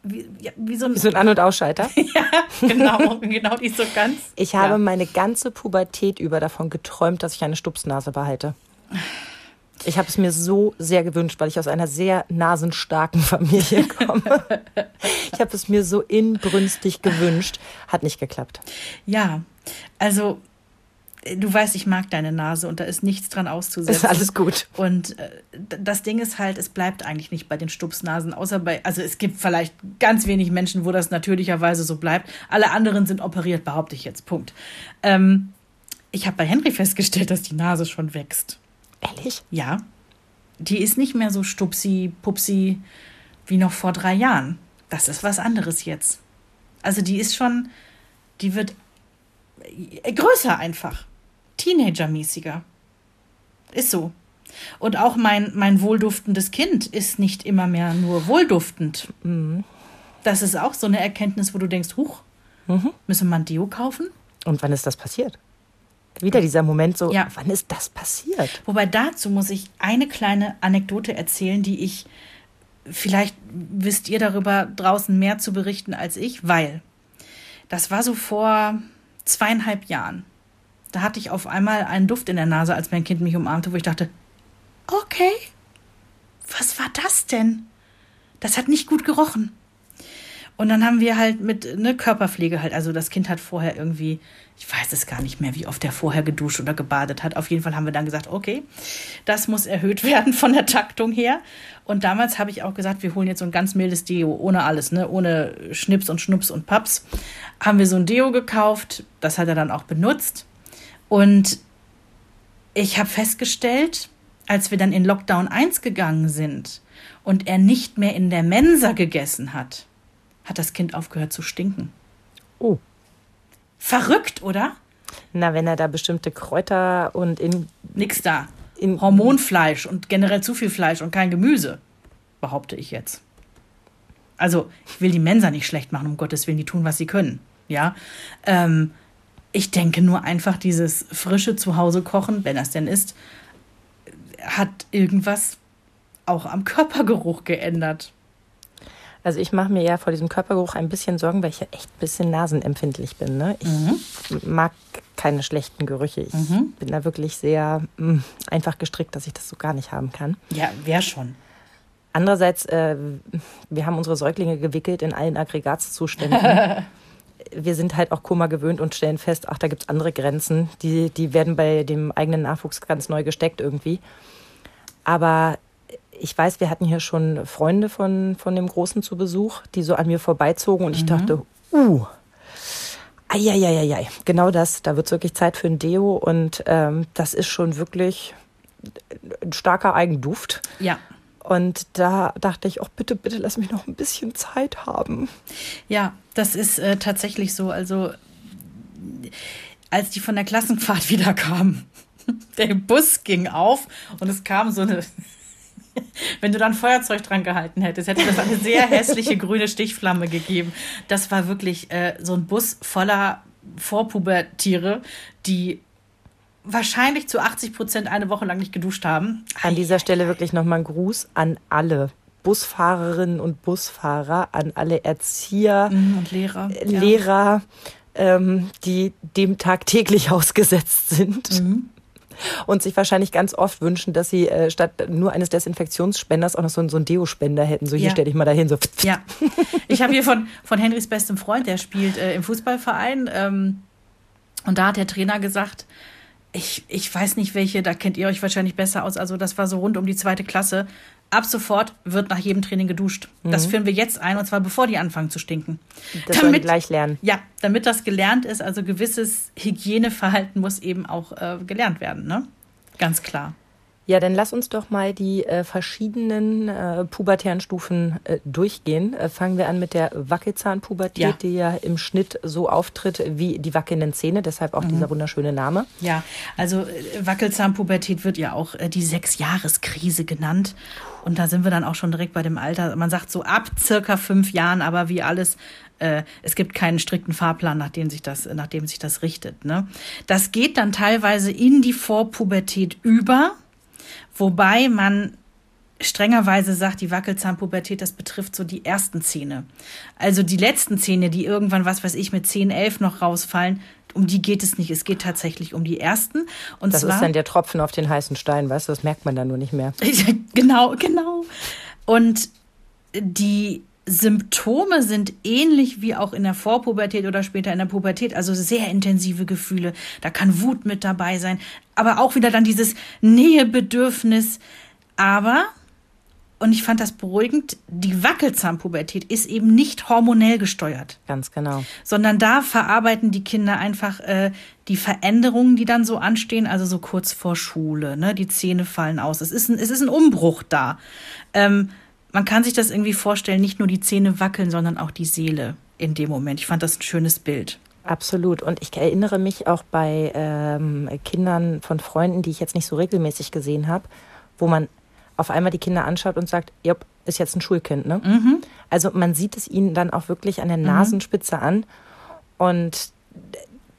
wie, ja, wie so ein, So ein An- und Ausschalter. ja, genau, genau, die ist so ganz. Ich habe ja. meine ganze Pubertät über davon geträumt, dass ich eine Stupsnase behalte. Ich habe es mir so sehr gewünscht, weil ich aus einer sehr nasenstarken Familie komme. Ich habe es mir so inbrünstig gewünscht. Hat nicht geklappt. Ja, also äh, du weißt, ich mag deine Nase und da ist nichts dran auszusetzen. Ist alles gut. Und äh, das Ding ist halt, es bleibt eigentlich nicht bei den Stupsnasen, außer bei, also es gibt vielleicht ganz wenig Menschen, wo das natürlicherweise so bleibt. Alle anderen sind operiert, behaupte ich jetzt. Punkt. Ähm, ich habe bei Henry festgestellt, dass die Nase schon wächst. Ehrlich? Ja. Die ist nicht mehr so stupsi, pupsi wie noch vor drei Jahren. Das ist was anderes jetzt. Also die ist schon, die wird äh, größer einfach. Teenager-mäßiger. Ist so. Und auch mein, mein wohlduftendes Kind ist nicht immer mehr nur wohlduftend. Das ist auch so eine Erkenntnis, wo du denkst, huch, müssen wir ein Deo kaufen? Und wann ist das passiert? Wieder dieser Moment so, Ja. wann ist das passiert? Wobei dazu muss ich eine kleine Anekdote erzählen, die ich, vielleicht wisst ihr darüber draußen mehr zu berichten als ich, weil das war so vor zweieinhalb Jahren. Da hatte ich auf einmal einen Duft in der Nase, als mein Kind mich umarmte, wo ich dachte, okay, was war das denn? Das hat nicht gut gerochen. Und dann haben wir halt mit ne, Körperpflege halt, also das Kind hat vorher irgendwie, ich weiß es gar nicht mehr, wie oft er vorher geduscht oder gebadet hat. Auf jeden Fall haben wir dann gesagt, okay, das muss erhöht werden von der Taktung her. Und damals habe ich auch gesagt, wir holen jetzt so ein ganz mildes Deo, ohne alles, ne, ohne Schnips und Schnups und Paps. Haben wir so ein Deo gekauft, das hat er dann auch benutzt. Und ich habe festgestellt, als wir dann in Lockdown 1 gegangen sind und er nicht mehr in der Mensa gegessen hat, hat das Kind aufgehört zu stinken. Oh. Verrückt, oder? Na, wenn er da bestimmte Kräuter und in, Nix da. in Hormonfleisch und generell zu viel Fleisch und kein Gemüse, behaupte ich jetzt. Also, ich will die Mensa nicht schlecht machen, um Gottes Willen, die tun, was sie können. Ja. Ähm, ich denke nur einfach, dieses frische Zuhause kochen, wenn das denn ist, hat irgendwas auch am Körpergeruch geändert. Also ich mache mir ja vor diesem Körpergeruch ein bisschen Sorgen, weil ich ja echt ein bisschen nasenempfindlich bin. Ne? Ich mag keine schlechten Gerüche. Ich bin da wirklich sehr mh, einfach gestrickt, dass ich das so gar nicht haben kann. Ja, wer schon. Andererseits, äh, wir haben unsere Säuglinge gewickelt in allen Aggregatzuständen. wir sind halt auch Kummer gewöhnt und stellen fest, ach, da gibt's andere Grenzen. Die, die werden bei dem eigenen Nachwuchs ganz neu gesteckt irgendwie. Aber ich weiß, wir hatten hier schon Freunde von, von dem Großen zu Besuch, die so an mir vorbeizogen und ich dachte, uh, Eieieiei, genau das. Da wird wirklich Zeit für ein Deo und ähm, das ist schon wirklich ein starker Eigenduft. Ja. Und da dachte ich, oh bitte, bitte lass mich noch ein bisschen Zeit haben. Ja, das ist äh, tatsächlich so. Also, als die von der Klassenfahrt wieder kamen, der Bus ging auf und es kam so eine, Wenn du dann Feuerzeug dran gehalten hättest, hätte das eine sehr hässliche grüne Stichflamme gegeben. Das war wirklich äh, so ein Bus voller Vorpubertiere, die wahrscheinlich zu 80 Prozent eine Woche lang nicht geduscht haben. An dieser Stelle wirklich nochmal ein Gruß an alle Busfahrerinnen und Busfahrer, an alle Erzieher Mhm, und Lehrer. äh, Lehrer, ähm, die dem tagtäglich ausgesetzt sind. Mhm. Und sich wahrscheinlich ganz oft wünschen, dass sie äh, statt nur eines Desinfektionsspenders auch noch so, einen- so einen Deo-Spender hätten. So, hier Ja. stell dich mal dahin. So. Ja, ich habe hier von, von Henrys bestem Freund, der spielt äh, im Fußballverein. Ähm, und da hat der Trainer gesagt, ich, ich weiß nicht welche, da kennt ihr euch wahrscheinlich besser aus. Also das war so rund um die zweite Klasse. Ab sofort wird nach jedem Training geduscht. Das führen wir jetzt ein und zwar bevor die anfangen zu stinken. Das die gleich lernen. Ja, damit das gelernt ist, also gewisses Hygieneverhalten muss eben auch äh, gelernt werden, ne? Ganz klar. Ja, dann lass uns doch mal die äh, verschiedenen äh, pubertären Stufen äh, durchgehen. Äh, fangen wir an mit der Wackelzahnpubertät, Ja. die ja im Schnitt so auftritt wie die wackelnden Zähne, deshalb auch dieser wunderschöne Name. Ja, also äh, Wackelzahnpubertät wird ja auch äh, die Sechsjahreskrise genannt. Und da sind wir dann auch schon direkt bei dem Alter. Man sagt so ab circa fünf Jahren, aber wie alles, äh, es gibt keinen strikten Fahrplan, nach dem sich das, nach dem sich das richtet. Ne? Das geht dann teilweise in die Vorpubertät über, wobei man strengerweise sagt, die Wackelzahnpubertät, das betrifft so die ersten Zähne. Also die letzten Zähne, die irgendwann, was weiß ich, mit 10, 11 noch rausfallen, um die geht es nicht. Es geht tatsächlich um die ersten. Und Das zwar, ist dann der Tropfen auf den heißen Stein, weißt du, das merkt man dann nur nicht mehr. genau, genau. Und die Symptome sind ähnlich wie auch in der Vorpubertät oder später in der Pubertät, also sehr intensive Gefühle. Da kann Wut mit dabei sein, aber auch wieder dann dieses Nähebedürfnis. Aber, und ich fand das beruhigend, die Wackelzahnpubertät ist eben nicht hormonell gesteuert Ganz genau. sondern da verarbeiten die Kinder einfach äh, die Veränderungen, die dann so anstehen, also so kurz vor Schule, ne? Die Zähne fallen aus. Es ist ein, es ist ein Umbruch da. Ähm, man kann sich das irgendwie vorstellen, nicht nur die Zähne wackeln, sondern auch die Seele in dem Moment. Ich fand das ein schönes Bild. Absolut. Und ich erinnere mich auch bei ähm, Kindern von Freunden, die ich jetzt nicht so regelmäßig gesehen habe, wo man auf einmal die Kinder anschaut und sagt, jupp, ist jetzt ein Schulkind, ne? Also man sieht es ihnen dann auch wirklich an der Nasenspitze an. Und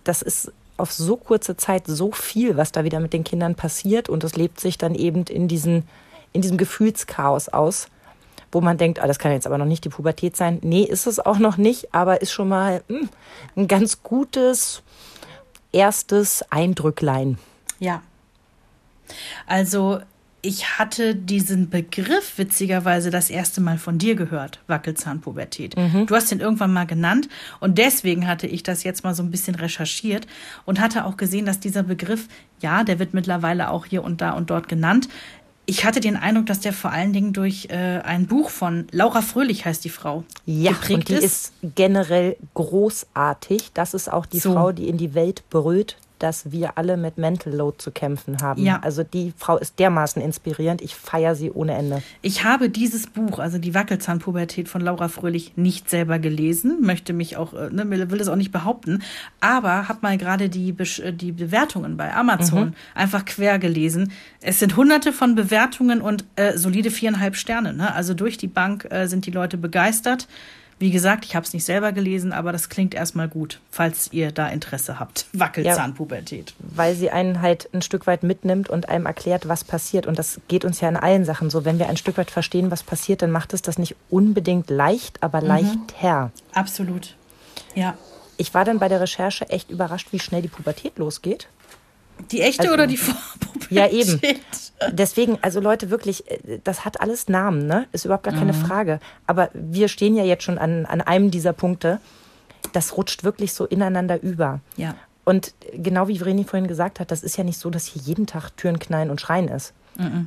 das ist auf so kurze Zeit so viel, was da wieder mit den Kindern passiert. Und es lebt sich dann eben in, diesen, in diesem Gefühlschaos aus, wo man denkt, ah, das kann jetzt aber noch nicht die Pubertät sein. Nee, ist es auch noch nicht, aber ist schon mal hm, ein ganz gutes erstes Eindrücklein. Ja. Also ich hatte diesen Begriff witzigerweise das erste Mal von dir gehört, Wackelzahnpubertät. Du hast den irgendwann mal genannt und deswegen hatte ich das jetzt mal so ein bisschen recherchiert und hatte auch gesehen, dass dieser Begriff, ja, der wird mittlerweile auch hier und da und dort genannt. Ich hatte den Eindruck, dass der vor allen Dingen durch äh, ein Buch von Laura Fröhlich heißt die Frau. Ja, geprägt und die ist generell großartig. Das ist auch die So. Frau, die in die Welt brüllt, dass wir alle mit Mental Load zu kämpfen haben. Ja. Also die Frau ist dermaßen inspirierend. Ich feiere sie ohne Ende. Ich habe dieses Buch, also die Wackelzahnpubertät von Laura Fröhlich, nicht selber gelesen, möchte mich auch, äh, ne, will es auch nicht behaupten, aber habe mal gerade die, Besch- äh, die Bewertungen bei Amazon einfach quer gelesen. Es sind hunderte von Bewertungen und äh, solide viereinhalb Sterne. Ne? Also durch die Bank äh, sind die Leute begeistert. Wie gesagt, ich habe es nicht selber gelesen, aber das klingt erstmal gut, falls ihr da Interesse habt. Wackelzahnpubertät. weil sie einen halt ein Stück weit mitnimmt und einem erklärt, was passiert. Und das geht uns ja in allen Sachen so. Wenn wir ein Stück weit verstehen, was passiert, dann macht es das nicht unbedingt leicht, aber Mhm. leichter. Absolut. Ja. Ich war dann bei der Recherche echt überrascht, wie schnell die Pubertät losgeht. Die echte Also- oder die Vorpubertät? Ja, eben. Deswegen, also Leute, wirklich, äh, das hat alles Namen, ne? Ist überhaupt gar keine Frage. Aber wir stehen ja jetzt schon an, an einem dieser Punkte. Das rutscht wirklich so ineinander über. Ja. Und genau wie Vreni vorhin gesagt hat, das ist ja nicht so, dass hier jeden Tag Türen knallen und schreien ist.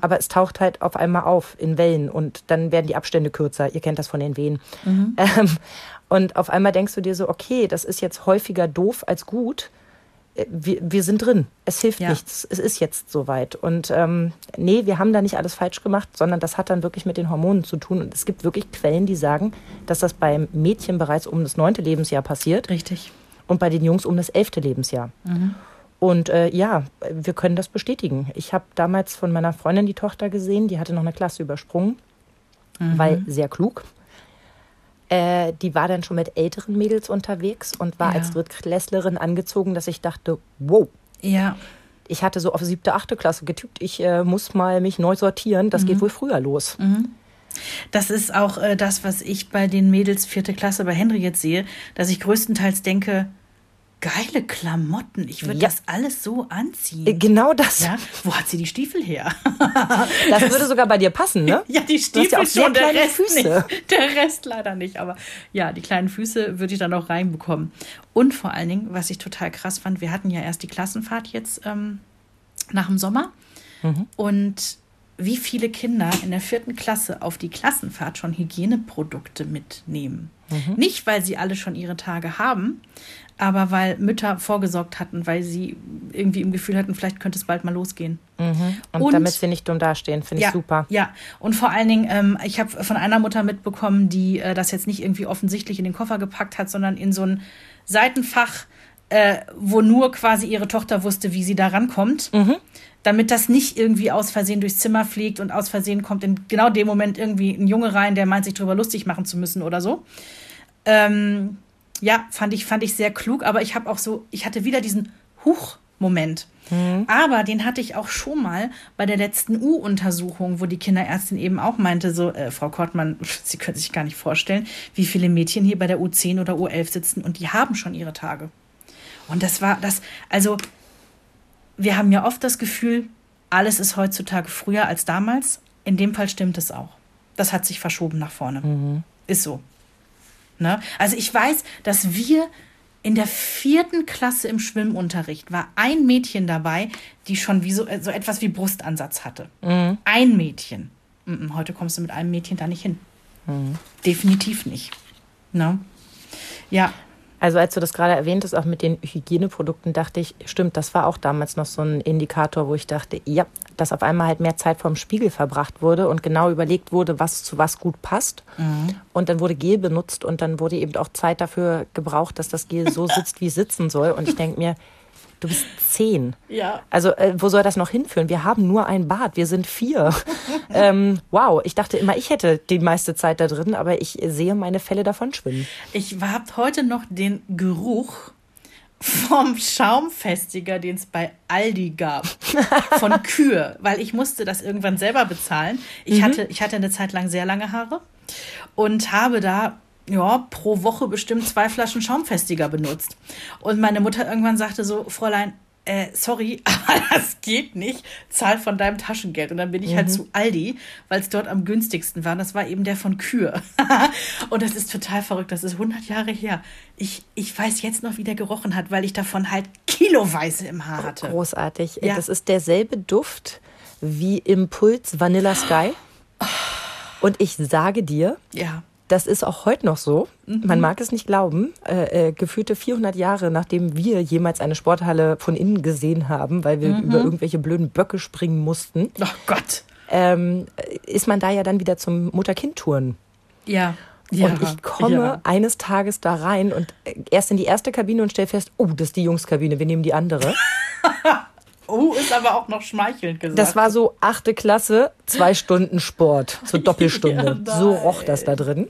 Aber es taucht halt auf einmal auf in Wellen und dann werden die Abstände kürzer. Ihr kennt das von den Wehen. Ähm, und auf einmal denkst du dir so, okay, das ist jetzt häufiger doof als gut. Äh, Wir, wir sind drin. Es hilft Ja. nichts. Es ist jetzt soweit. Und ähm, nee, wir haben da nicht alles falsch gemacht, sondern das hat dann wirklich mit den Hormonen zu tun. Und es gibt wirklich Quellen, die sagen, dass das beim Mädchen bereits um das neunte Lebensjahr passiert Richtig. und bei den Jungs um das elfte Lebensjahr. Und äh, ja, wir können das bestätigen. Ich habe damals von meiner Freundin die Tochter gesehen, die hatte noch eine Klasse übersprungen, weil sehr klug. Äh, die war dann schon mit älteren Mädels unterwegs und war Ja. als Drittklässlerin angezogen, dass ich dachte, wow, Ja. ich hatte so auf siebte, achte Klasse getippt, ich äh, muss mal mich neu sortieren, das geht wohl früher los. Das ist auch äh, das, was ich bei den Mädels vierte Klasse bei Henry jetzt sehe, dass ich größtenteils denke, geile Klamotten, ich würde Ja. das alles so anziehen. Äh, Genau das. ja, wo hat sie die Stiefel her? Das würde sogar bei dir passen, ne? Ja, die Stiefel ja auch schon, der kleine Rest Füße. nicht. Der Rest leider nicht. Aber ja, die kleinen Füße würde ich dann auch reinbekommen. Und vor allen Dingen, was ich total krass fand, wir hatten ja erst die Klassenfahrt jetzt ähm, nach dem Sommer. Mhm. Und wie viele Kinder in der vierten Klasse auf die Klassenfahrt schon Hygieneprodukte mitnehmen. Mhm. Nicht, weil sie alle schon ihre Tage haben, aber weil Mütter vorgesorgt hatten, weil sie irgendwie im Gefühl hatten, vielleicht könnte es bald mal losgehen. Und, Und- damit sie nicht dumm dastehen, finde ich Ja, super. Ja, und vor allen Dingen, ähm, ich habe von einer Mutter mitbekommen, die äh, das jetzt nicht irgendwie offensichtlich in den Koffer gepackt hat, sondern in so ein Seitenfach, äh, wo nur quasi ihre Tochter wusste, wie sie da rankommt. Damit das nicht irgendwie aus Versehen durchs Zimmer fliegt und aus Versehen kommt in genau dem Moment irgendwie ein Junge rein, der meint, sich drüber lustig machen zu müssen oder so. Ähm, ja, fand ich, fand ich sehr klug, aber ich habe auch so, ich hatte wieder diesen Huch-Moment. Aber den hatte ich auch schon mal bei der letzten U-Untersuchung, wo die Kinderärztin eben auch meinte, so, äh, Frau Kortmann, Sie können sich gar nicht vorstellen, wie viele Mädchen hier bei der U10 oder U11 sitzen und die haben schon ihre Tage. Und das war das, also wir haben ja oft das Gefühl, alles ist heutzutage früher als damals. In dem Fall stimmt es auch. Das hat sich verschoben nach vorne. Ist so. Ne? Also ich weiß, dass wir in der vierten Klasse im Schwimmunterricht war ein Mädchen dabei, die schon wie so, äh, so etwas wie Brustansatz hatte. Ein Mädchen. Mhm, Heute kommst du mit einem Mädchen da nicht hin. Definitiv nicht. Ne? Ja, Also als du das gerade erwähnt hast, auch mit den Hygieneprodukten, dachte ich, stimmt, das war auch damals noch so ein Indikator, wo ich dachte, ja, dass auf einmal halt mehr Zeit vorm Spiegel verbracht wurde und genau überlegt wurde, was zu was gut passt. Und dann wurde Gel benutzt und dann wurde eben auch Zeit dafür gebraucht, dass das Gel so sitzt, wie es sitzen soll. Und ich denke mir, du bist zehn. Ja. Also äh, wo soll das noch hinführen? Wir haben nur ein Bad, wir sind vier. ähm, wow, ich dachte immer, ich hätte die meiste Zeit da drin, aber ich sehe meine Fälle davon schwimmen. Ich habe heute noch den Geruch vom Schaumfestiger, den es bei Aldi gab, von Kühe, weil ich musste das irgendwann selber bezahlen. Ich, hatte, ich hatte eine Zeit lang sehr lange Haare und habe da ja, pro Woche bestimmt zwei Flaschen Schaumfestiger benutzt. Und meine Mutter irgendwann sagte so, Fräulein, äh, sorry, aber das geht nicht. Zahl von deinem Taschengeld. Und dann bin ich halt zu Aldi, weil es dort am günstigsten war. Und das war eben der von Kühe. und das ist total verrückt. Das ist 100 Jahre her. Ich, ich weiß jetzt noch, wie der gerochen hat, weil ich davon halt kiloweise im Haar hatte. Großartig. Ja. Das ist derselbe Duft wie Impuls Vanilla Sky. Und ich sage dir, Ja. das ist auch heute noch so. Mhm. Man mag es nicht glauben. Äh, äh, gefühlte 400 Jahre, nachdem wir jemals eine Sporthalle von innen gesehen haben, weil wir Mhm. über irgendwelche blöden Böcke springen mussten, Oh Gott. ähm, ist man da ja dann wieder zum Mutter-Kind-Touren. Ja. Ja. und ich komme Ja. eines Tages da rein und äh, erst in die erste Kabine und stelle fest, oh, das ist die Jungskabine, wir nehmen die andere. Oh, ist aber auch noch schmeichelnd gesagt. Das war so achte Klasse, zwei Stunden Sport, so Doppelstunde. Ja, so roch das da drin.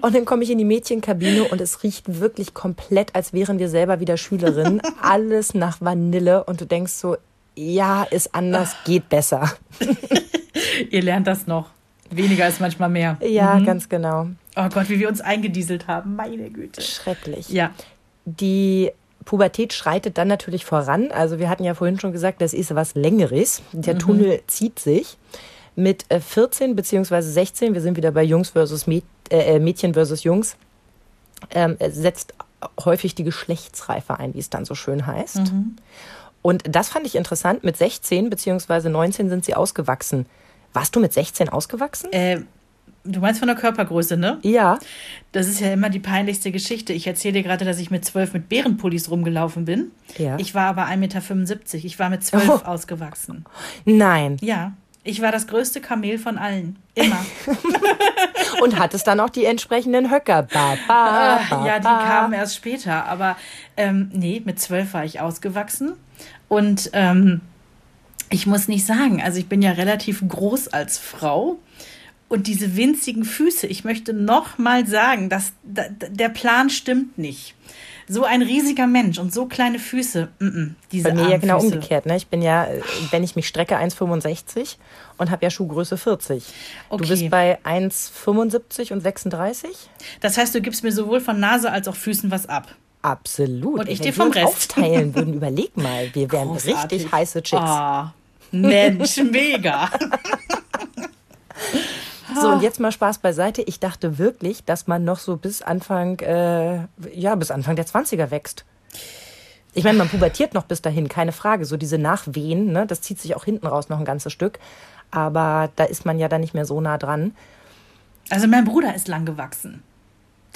Und dann komme ich in die Mädchenkabine und es riecht wirklich komplett, als wären wir selber wieder Schülerinnen. Alles nach Vanille und du denkst so, ja, ist anders, geht besser. Ihr lernt das noch. Weniger ist manchmal mehr. Ja, ganz genau. Oh Gott, wie wir uns eingedieselt haben. Meine Güte. Schrecklich. Ja. Die Pubertät schreitet dann natürlich voran. Also wir hatten ja vorhin schon gesagt, das ist was Längeres. Der Tunnel zieht sich. Mit äh, 14 beziehungsweise 16, wir sind wieder bei Jungs versus Mäd äh, Mädchen versus Jungs, ähm, äh, setzt häufig die Geschlechtsreife ein, wie es dann so schön heißt. Und das fand ich interessant. Mit 16 beziehungsweise 19 sind sie ausgewachsen. Warst du mit 16 ausgewachsen? Äh, du meinst von der Körpergröße, ne? ja. Das ist ja immer die peinlichste Geschichte. Ich erzähle dir gerade, dass ich mit zwölf mit Bärenpullis rumgelaufen bin. Ja. Ich war aber 1,75 Meter. Ich war mit zwölf Oh. ausgewachsen. Nein. Ja. Ich war das größte Kamel von allen. Immer. Und hattest dann auch die entsprechenden Höcker. Ba, ba, ba, ja, die kamen erst später. Aber ähm, nee, mit zwölf war ich ausgewachsen. Und ähm, ich muss nicht sagen, also ich bin ja relativ groß als Frau. Und diese winzigen Füße, ich möchte noch mal sagen, dass der Plan stimmt nicht. So ein riesiger Mensch und so kleine Füße. Mm -mm, diese Bei mir ja genau umgekehrt. Ne? Ich bin ja, wenn ich mich strecke, 1,65 und habe ja Schuhgröße 40. Okay. Du bist bei 1,75 und 36. Das heißt, du gibst mir sowohl von Nase als auch Füßen was ab. Absolut. Und ich dir vom Rest. aufteilen würden, überleg mal, wir wären Großartig. richtig heiße Chicks. Oh, Mensch, mega. So, und jetzt mal Spaß beiseite. Ich dachte wirklich, dass man noch so bis Anfang, äh, ja, bis Anfang der 20er wächst. Ich meine, man pubertiert noch bis dahin, keine Frage. So diese Nachwehen, ne, das zieht sich auch hinten raus noch ein ganzes Stück. Aber da ist man ja dann nicht mehr so nah dran. Also mein Bruder ist lang gewachsen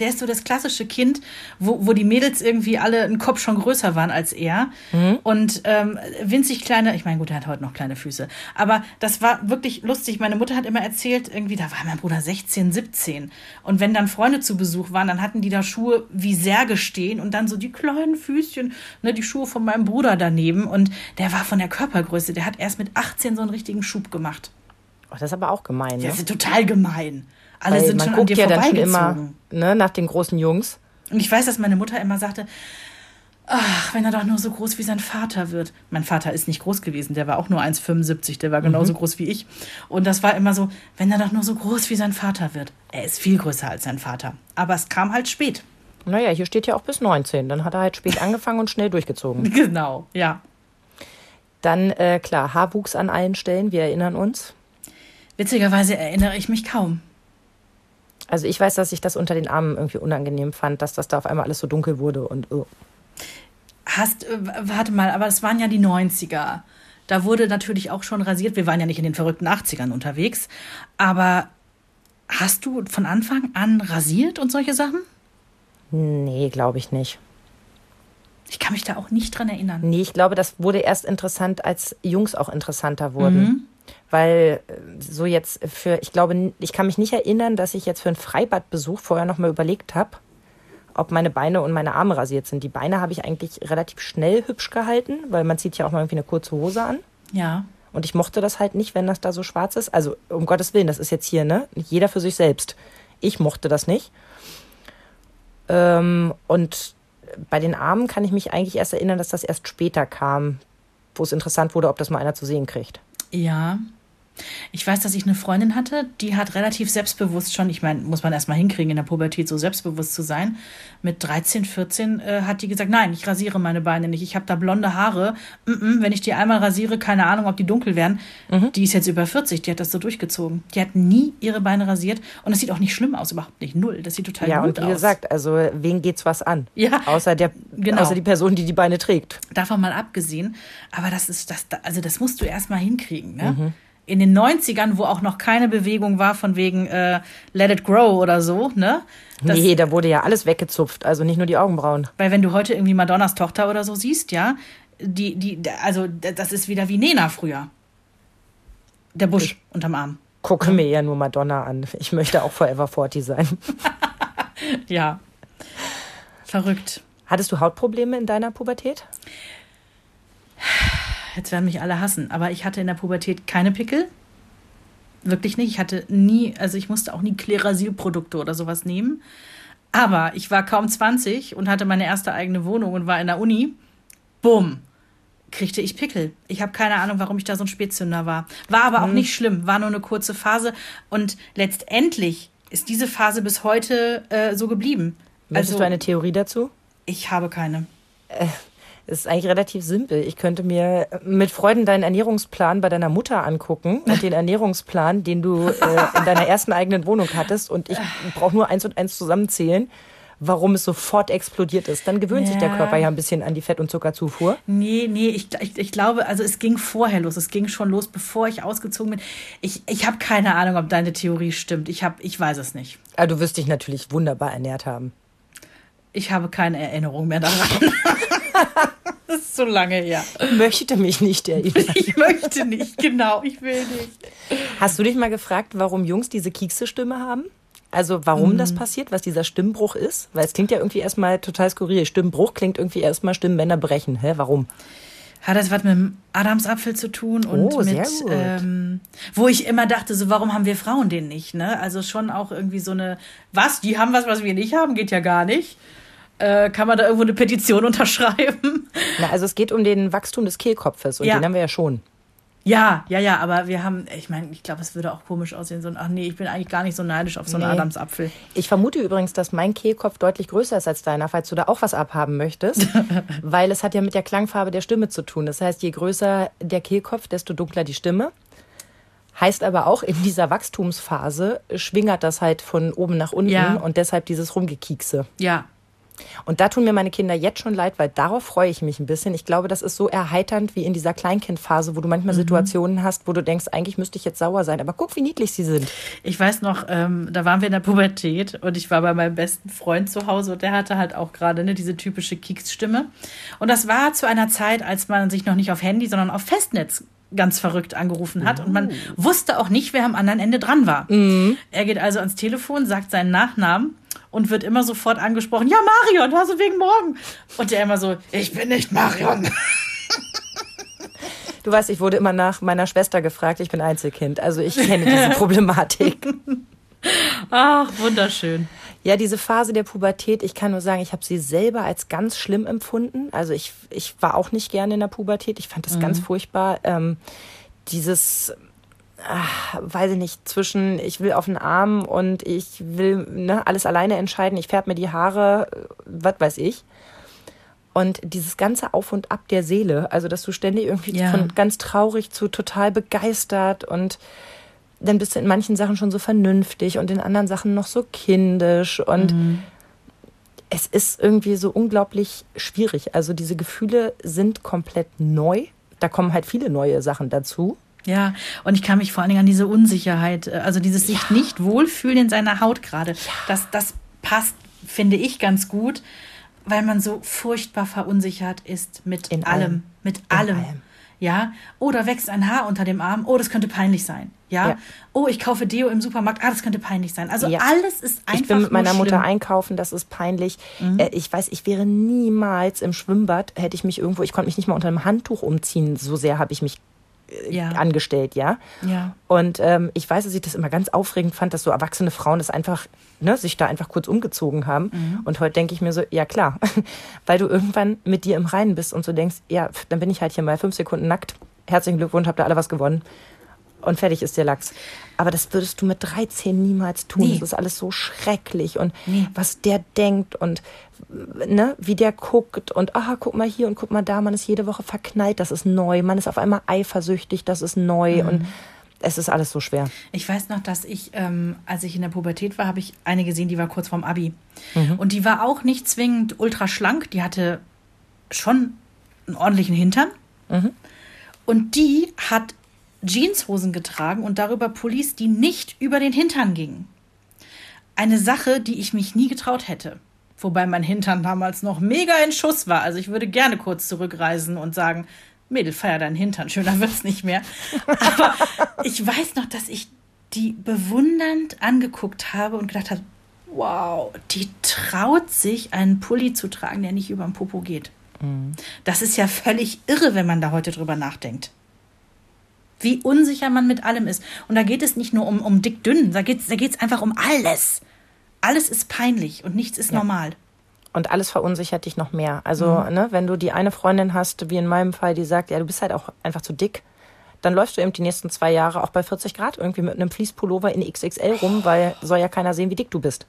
der ist so das klassische Kind, wo, wo die Mädels irgendwie alle einen Kopf schon größer waren als er. Mhm. Und ähm, winzig kleine, ich meine, gut, er hat heute noch kleine Füße. Aber das war wirklich lustig. Meine Mutter hat immer erzählt, irgendwie, da war mein Bruder 16, 17. Und wenn dann Freunde zu Besuch waren, dann hatten die da Schuhe wie Särge stehen und dann so die kleinen Füßchen, ne, die Schuhe von meinem Bruder daneben. Und der war von der Körpergröße, der hat erst mit 18 so einen richtigen Schub gemacht. Oh, das ist aber auch gemein. Ne? Das ist total gemein. Alle Weil sind schon an dir ja dann schon immer ne, nach den großen Jungs. Und ich weiß, dass meine Mutter immer sagte, ach, wenn er doch nur so groß wie sein Vater wird. Mein Vater ist nicht groß gewesen, der war auch nur 1,75, der war genauso mhm. groß wie ich. Und das war immer so, wenn er doch nur so groß wie sein Vater wird. Er ist viel größer als sein Vater. Aber es kam halt spät. Naja, hier steht ja auch bis 19. Dann hat er halt spät angefangen und schnell durchgezogen. Genau, ja. Dann, äh, klar, Haarwuchs an allen Stellen, wir erinnern uns. Witzigerweise erinnere ich mich kaum. Also ich weiß, dass ich das unter den Armen irgendwie unangenehm fand, dass das da auf einmal alles so dunkel wurde und oh. Hast, äh, warte mal, aber es waren ja die 90er. Da wurde natürlich auch schon rasiert. Wir waren ja nicht in den verrückten 80ern unterwegs. Aber hast du von Anfang an rasiert und solche Sachen? Nee, glaube ich nicht. Ich kann mich da auch nicht dran erinnern. Nee, ich glaube, das wurde erst interessant, als Jungs auch interessanter wurden. Mhm weil äh, so jetzt für, ich glaube, ich kann mich nicht erinnern, dass ich jetzt für einen Freibadbesuch vorher nochmal überlegt habe, ob meine Beine und meine Arme rasiert sind. Die Beine habe ich eigentlich relativ schnell hübsch gehalten, weil man zieht ja auch mal irgendwie eine kurze Hose an. Ja. Und ich mochte das halt nicht, wenn das da so schwarz ist. Also um Gottes Willen, das ist jetzt hier, ne? Jeder für sich selbst. Ich mochte das nicht. Ähm, und bei den Armen kann ich mich eigentlich erst erinnern, dass das erst später kam, wo es interessant wurde, ob das mal einer zu sehen kriegt. Ja. Ich weiß, dass ich eine Freundin hatte, die hat relativ selbstbewusst schon, ich meine, muss man erstmal hinkriegen, in der Pubertät so selbstbewusst zu sein. Mit 13, 14 äh, hat die gesagt, nein, ich rasiere meine Beine nicht. Ich habe da blonde Haare. Mm -mm, wenn ich die einmal rasiere, keine Ahnung, ob die dunkel werden. Mhm. Die ist jetzt über 40, die hat das so durchgezogen. Die hat nie ihre Beine rasiert und es sieht auch nicht schlimm aus, überhaupt nicht. Null. Das sieht total ja, gut aus. Ja, und wie gesagt, also wen geht's was an? Ja. Außer, der, genau. außer die Person, die die Beine trägt. Davon mal abgesehen. Aber das ist, das, also das musst du erstmal hinkriegen, ne? Mhm in den 90ern, wo auch noch keine Bewegung war von wegen äh, Let It Grow oder so, ne? Das, nee, da wurde ja alles weggezupft, also nicht nur die Augenbrauen. Weil wenn du heute irgendwie Madonnas Tochter oder so siehst, ja, die, die, also das ist wieder wie Nena früher. Der Busch ich unterm Arm. Gucke mir ja nur Madonna an. Ich möchte auch Forever 40 sein. ja. Verrückt. Hattest du Hautprobleme in deiner Pubertät? Jetzt werden mich alle hassen, aber ich hatte in der Pubertät keine Pickel. Wirklich nicht. Ich hatte nie, also ich musste auch nie Klerasil-Produkte oder sowas nehmen. Aber ich war kaum 20 und hatte meine erste eigene Wohnung und war in der Uni. Bumm, kriegte ich Pickel. Ich habe keine Ahnung, warum ich da so ein Spätzünder war. War aber auch hm. nicht schlimm, war nur eine kurze Phase. Und letztendlich ist diese Phase bis heute äh, so geblieben. Möchtest also, du eine Theorie dazu? Ich habe keine. Äh, ist eigentlich relativ simpel. Ich könnte mir mit Freuden deinen Ernährungsplan bei deiner Mutter angucken und den Ernährungsplan, den du äh, in deiner ersten eigenen Wohnung hattest. Und ich brauche nur eins und eins zusammenzählen warum es sofort explodiert ist. Dann gewöhnt ja. sich der Körper ja ein bisschen an die Fett- und Zuckerzufuhr. Nee, nee, ich, ich, ich, glaube, also es ging vorher los. Es ging schon los, bevor ich ausgezogen bin. Ich, ich habe keine Ahnung, ob deine Theorie stimmt. Ich, hab, ich weiß es nicht. Aber du wirst dich natürlich wunderbar ernährt haben. Ich habe keine Erinnerung mehr daran. Das ist so lange her. Ich möchte mich nicht erinnern. Ich möchte nicht, genau, ich will nicht. Hast du dich mal gefragt, warum Jungs diese Kiekse-Stimme haben? Also warum mhm. das passiert, was dieser Stimmbruch ist? Weil es klingt ja irgendwie erstmal total skurril. Stimmbruch klingt irgendwie erstmal Stimmbänder brechen. Hä, warum? Hat das was mit dem Adamsapfel zu tun und oh, mit, ähm, wo ich immer dachte, so warum haben wir Frauen den nicht? Ne? Also schon auch irgendwie so eine, was? Die haben was, was wir nicht haben, geht ja gar nicht. Äh, kann man da irgendwo eine Petition unterschreiben? Na, also es geht um den Wachstum des Kehlkopfes und ja. den haben wir ja schon. Ja, ja, ja, aber wir haben, ich meine, ich glaube, es würde auch komisch aussehen, so ein, ach nee, ich bin eigentlich gar nicht so neidisch auf so einen nee. Adamsapfel. Ich vermute übrigens, dass mein Kehlkopf deutlich größer ist als deiner, falls du da auch was abhaben möchtest, weil es hat ja mit der Klangfarbe der Stimme zu tun. Das heißt, je größer der Kehlkopf, desto dunkler die Stimme. Heißt aber auch, in dieser Wachstumsphase schwingert das halt von oben nach unten ja. und deshalb dieses Rumgekiekse. Ja, und da tun mir meine Kinder jetzt schon leid, weil darauf freue ich mich ein bisschen. Ich glaube, das ist so erheiternd wie in dieser Kleinkindphase, wo du manchmal mhm. Situationen hast, wo du denkst, eigentlich müsste ich jetzt sauer sein. Aber guck, wie niedlich sie sind. Ich weiß noch, ähm, da waren wir in der Pubertät und ich war bei meinem besten Freund zu Hause und der hatte halt auch gerade ne, diese typische Kieks-Stimme. Und das war zu einer Zeit, als man sich noch nicht auf Handy, sondern auf Festnetz ganz verrückt angerufen hat. Und man oh. wusste auch nicht, wer am anderen Ende dran war. Mhm. Er geht also ans Telefon, sagt seinen Nachnamen und wird immer sofort angesprochen, ja, Marion, also wegen morgen. Und der immer so, ich bin nicht Marion. Du weißt, ich wurde immer nach meiner Schwester gefragt, ich bin Einzelkind. Also ich kenne diese Problematik. Ach, wunderschön. Ja, diese Phase der Pubertät, ich kann nur sagen, ich habe sie selber als ganz schlimm empfunden. Also ich, ich war auch nicht gerne in der Pubertät. Ich fand das mhm. ganz furchtbar. Ähm, dieses ach, weiß ich nicht, zwischen ich will auf den Arm und ich will ne, alles alleine entscheiden, ich färbe mir die Haare, was weiß ich. Und dieses ganze Auf und Ab der Seele, also dass du ständig irgendwie ja. von ganz traurig zu total begeistert und dann bist du in manchen Sachen schon so vernünftig und in anderen Sachen noch so kindisch und mhm. es ist irgendwie so unglaublich schwierig. Also diese Gefühle sind komplett neu. Da kommen halt viele neue Sachen dazu. Ja, und ich kann mich vor allen Dingen an diese Unsicherheit, äh, also dieses sich ja. nicht wohlfühlen in seiner Haut gerade, ja. das, das passt, finde ich, ganz gut, weil man so furchtbar verunsichert ist mit in allem, allem. mit allem. allem. Ja, oh, da wächst ein Haar unter dem Arm, oh, das könnte peinlich sein. Ja, ja. oh, ich kaufe Deo im Supermarkt, ah, das könnte peinlich sein. Also ja. alles ist einfach. Ich bin mit meiner Mutter einkaufen, das ist peinlich. Mhm. Äh, ich weiß, ich wäre niemals im Schwimmbad, hätte ich mich irgendwo, ich konnte mich nicht mal unter einem Handtuch umziehen, so sehr habe ich mich ja. angestellt, ja. ja. Und ähm, ich weiß, dass ich das immer ganz aufregend fand, dass so erwachsene Frauen das einfach, ne, sich da einfach kurz umgezogen haben. Mhm. Und heute denke ich mir so, ja klar, weil du irgendwann mit dir im Reinen bist und so denkst, ja, dann bin ich halt hier mal fünf Sekunden nackt. Herzlichen Glückwunsch, habt ihr alle was gewonnen und fertig ist der Lachs. Aber das würdest du mit 13 niemals tun. Nee. Das ist alles so schrecklich und nee. was der denkt und ne, wie der guckt und aha, guck mal hier und guck mal da, man ist jede Woche verknallt, das ist neu. Man ist auf einmal eifersüchtig, das ist neu mhm. und es ist alles so schwer. Ich weiß noch, dass ich, ähm, als ich in der Pubertät war, habe ich eine gesehen, die war kurz vorm Abi. Mhm. Und die war auch nicht zwingend ultra schlank, die hatte schon einen ordentlichen Hintern. Mhm. Und die hat Jeanshosen getragen und darüber Pullis, die nicht über den Hintern gingen. Eine Sache, die ich mich nie getraut hätte. Wobei mein Hintern damals noch mega in Schuss war. Also ich würde gerne kurz zurückreisen und sagen, Mädel, feier deinen Hintern, schöner wird's nicht mehr. Aber ich weiß noch, dass ich die bewundernd angeguckt habe und gedacht habe, wow, die traut sich, einen Pulli zu tragen, der nicht über den Popo geht. Mhm. Das ist ja völlig irre, wenn man da heute drüber nachdenkt wie unsicher man mit allem ist. Und da geht es nicht nur um, um dick-dünn, da geht es da geht's einfach um alles. Alles ist peinlich und nichts ist ja. normal. Und alles verunsichert dich noch mehr. Also, mhm. ne, wenn du die eine Freundin hast, wie in meinem Fall, die sagt, ja, du bist halt auch einfach zu dick, dann läufst du eben die nächsten zwei Jahre auch bei 40 Grad irgendwie mit einem Fließpullover in XXL rum, weil soll ja keiner sehen, wie dick du bist.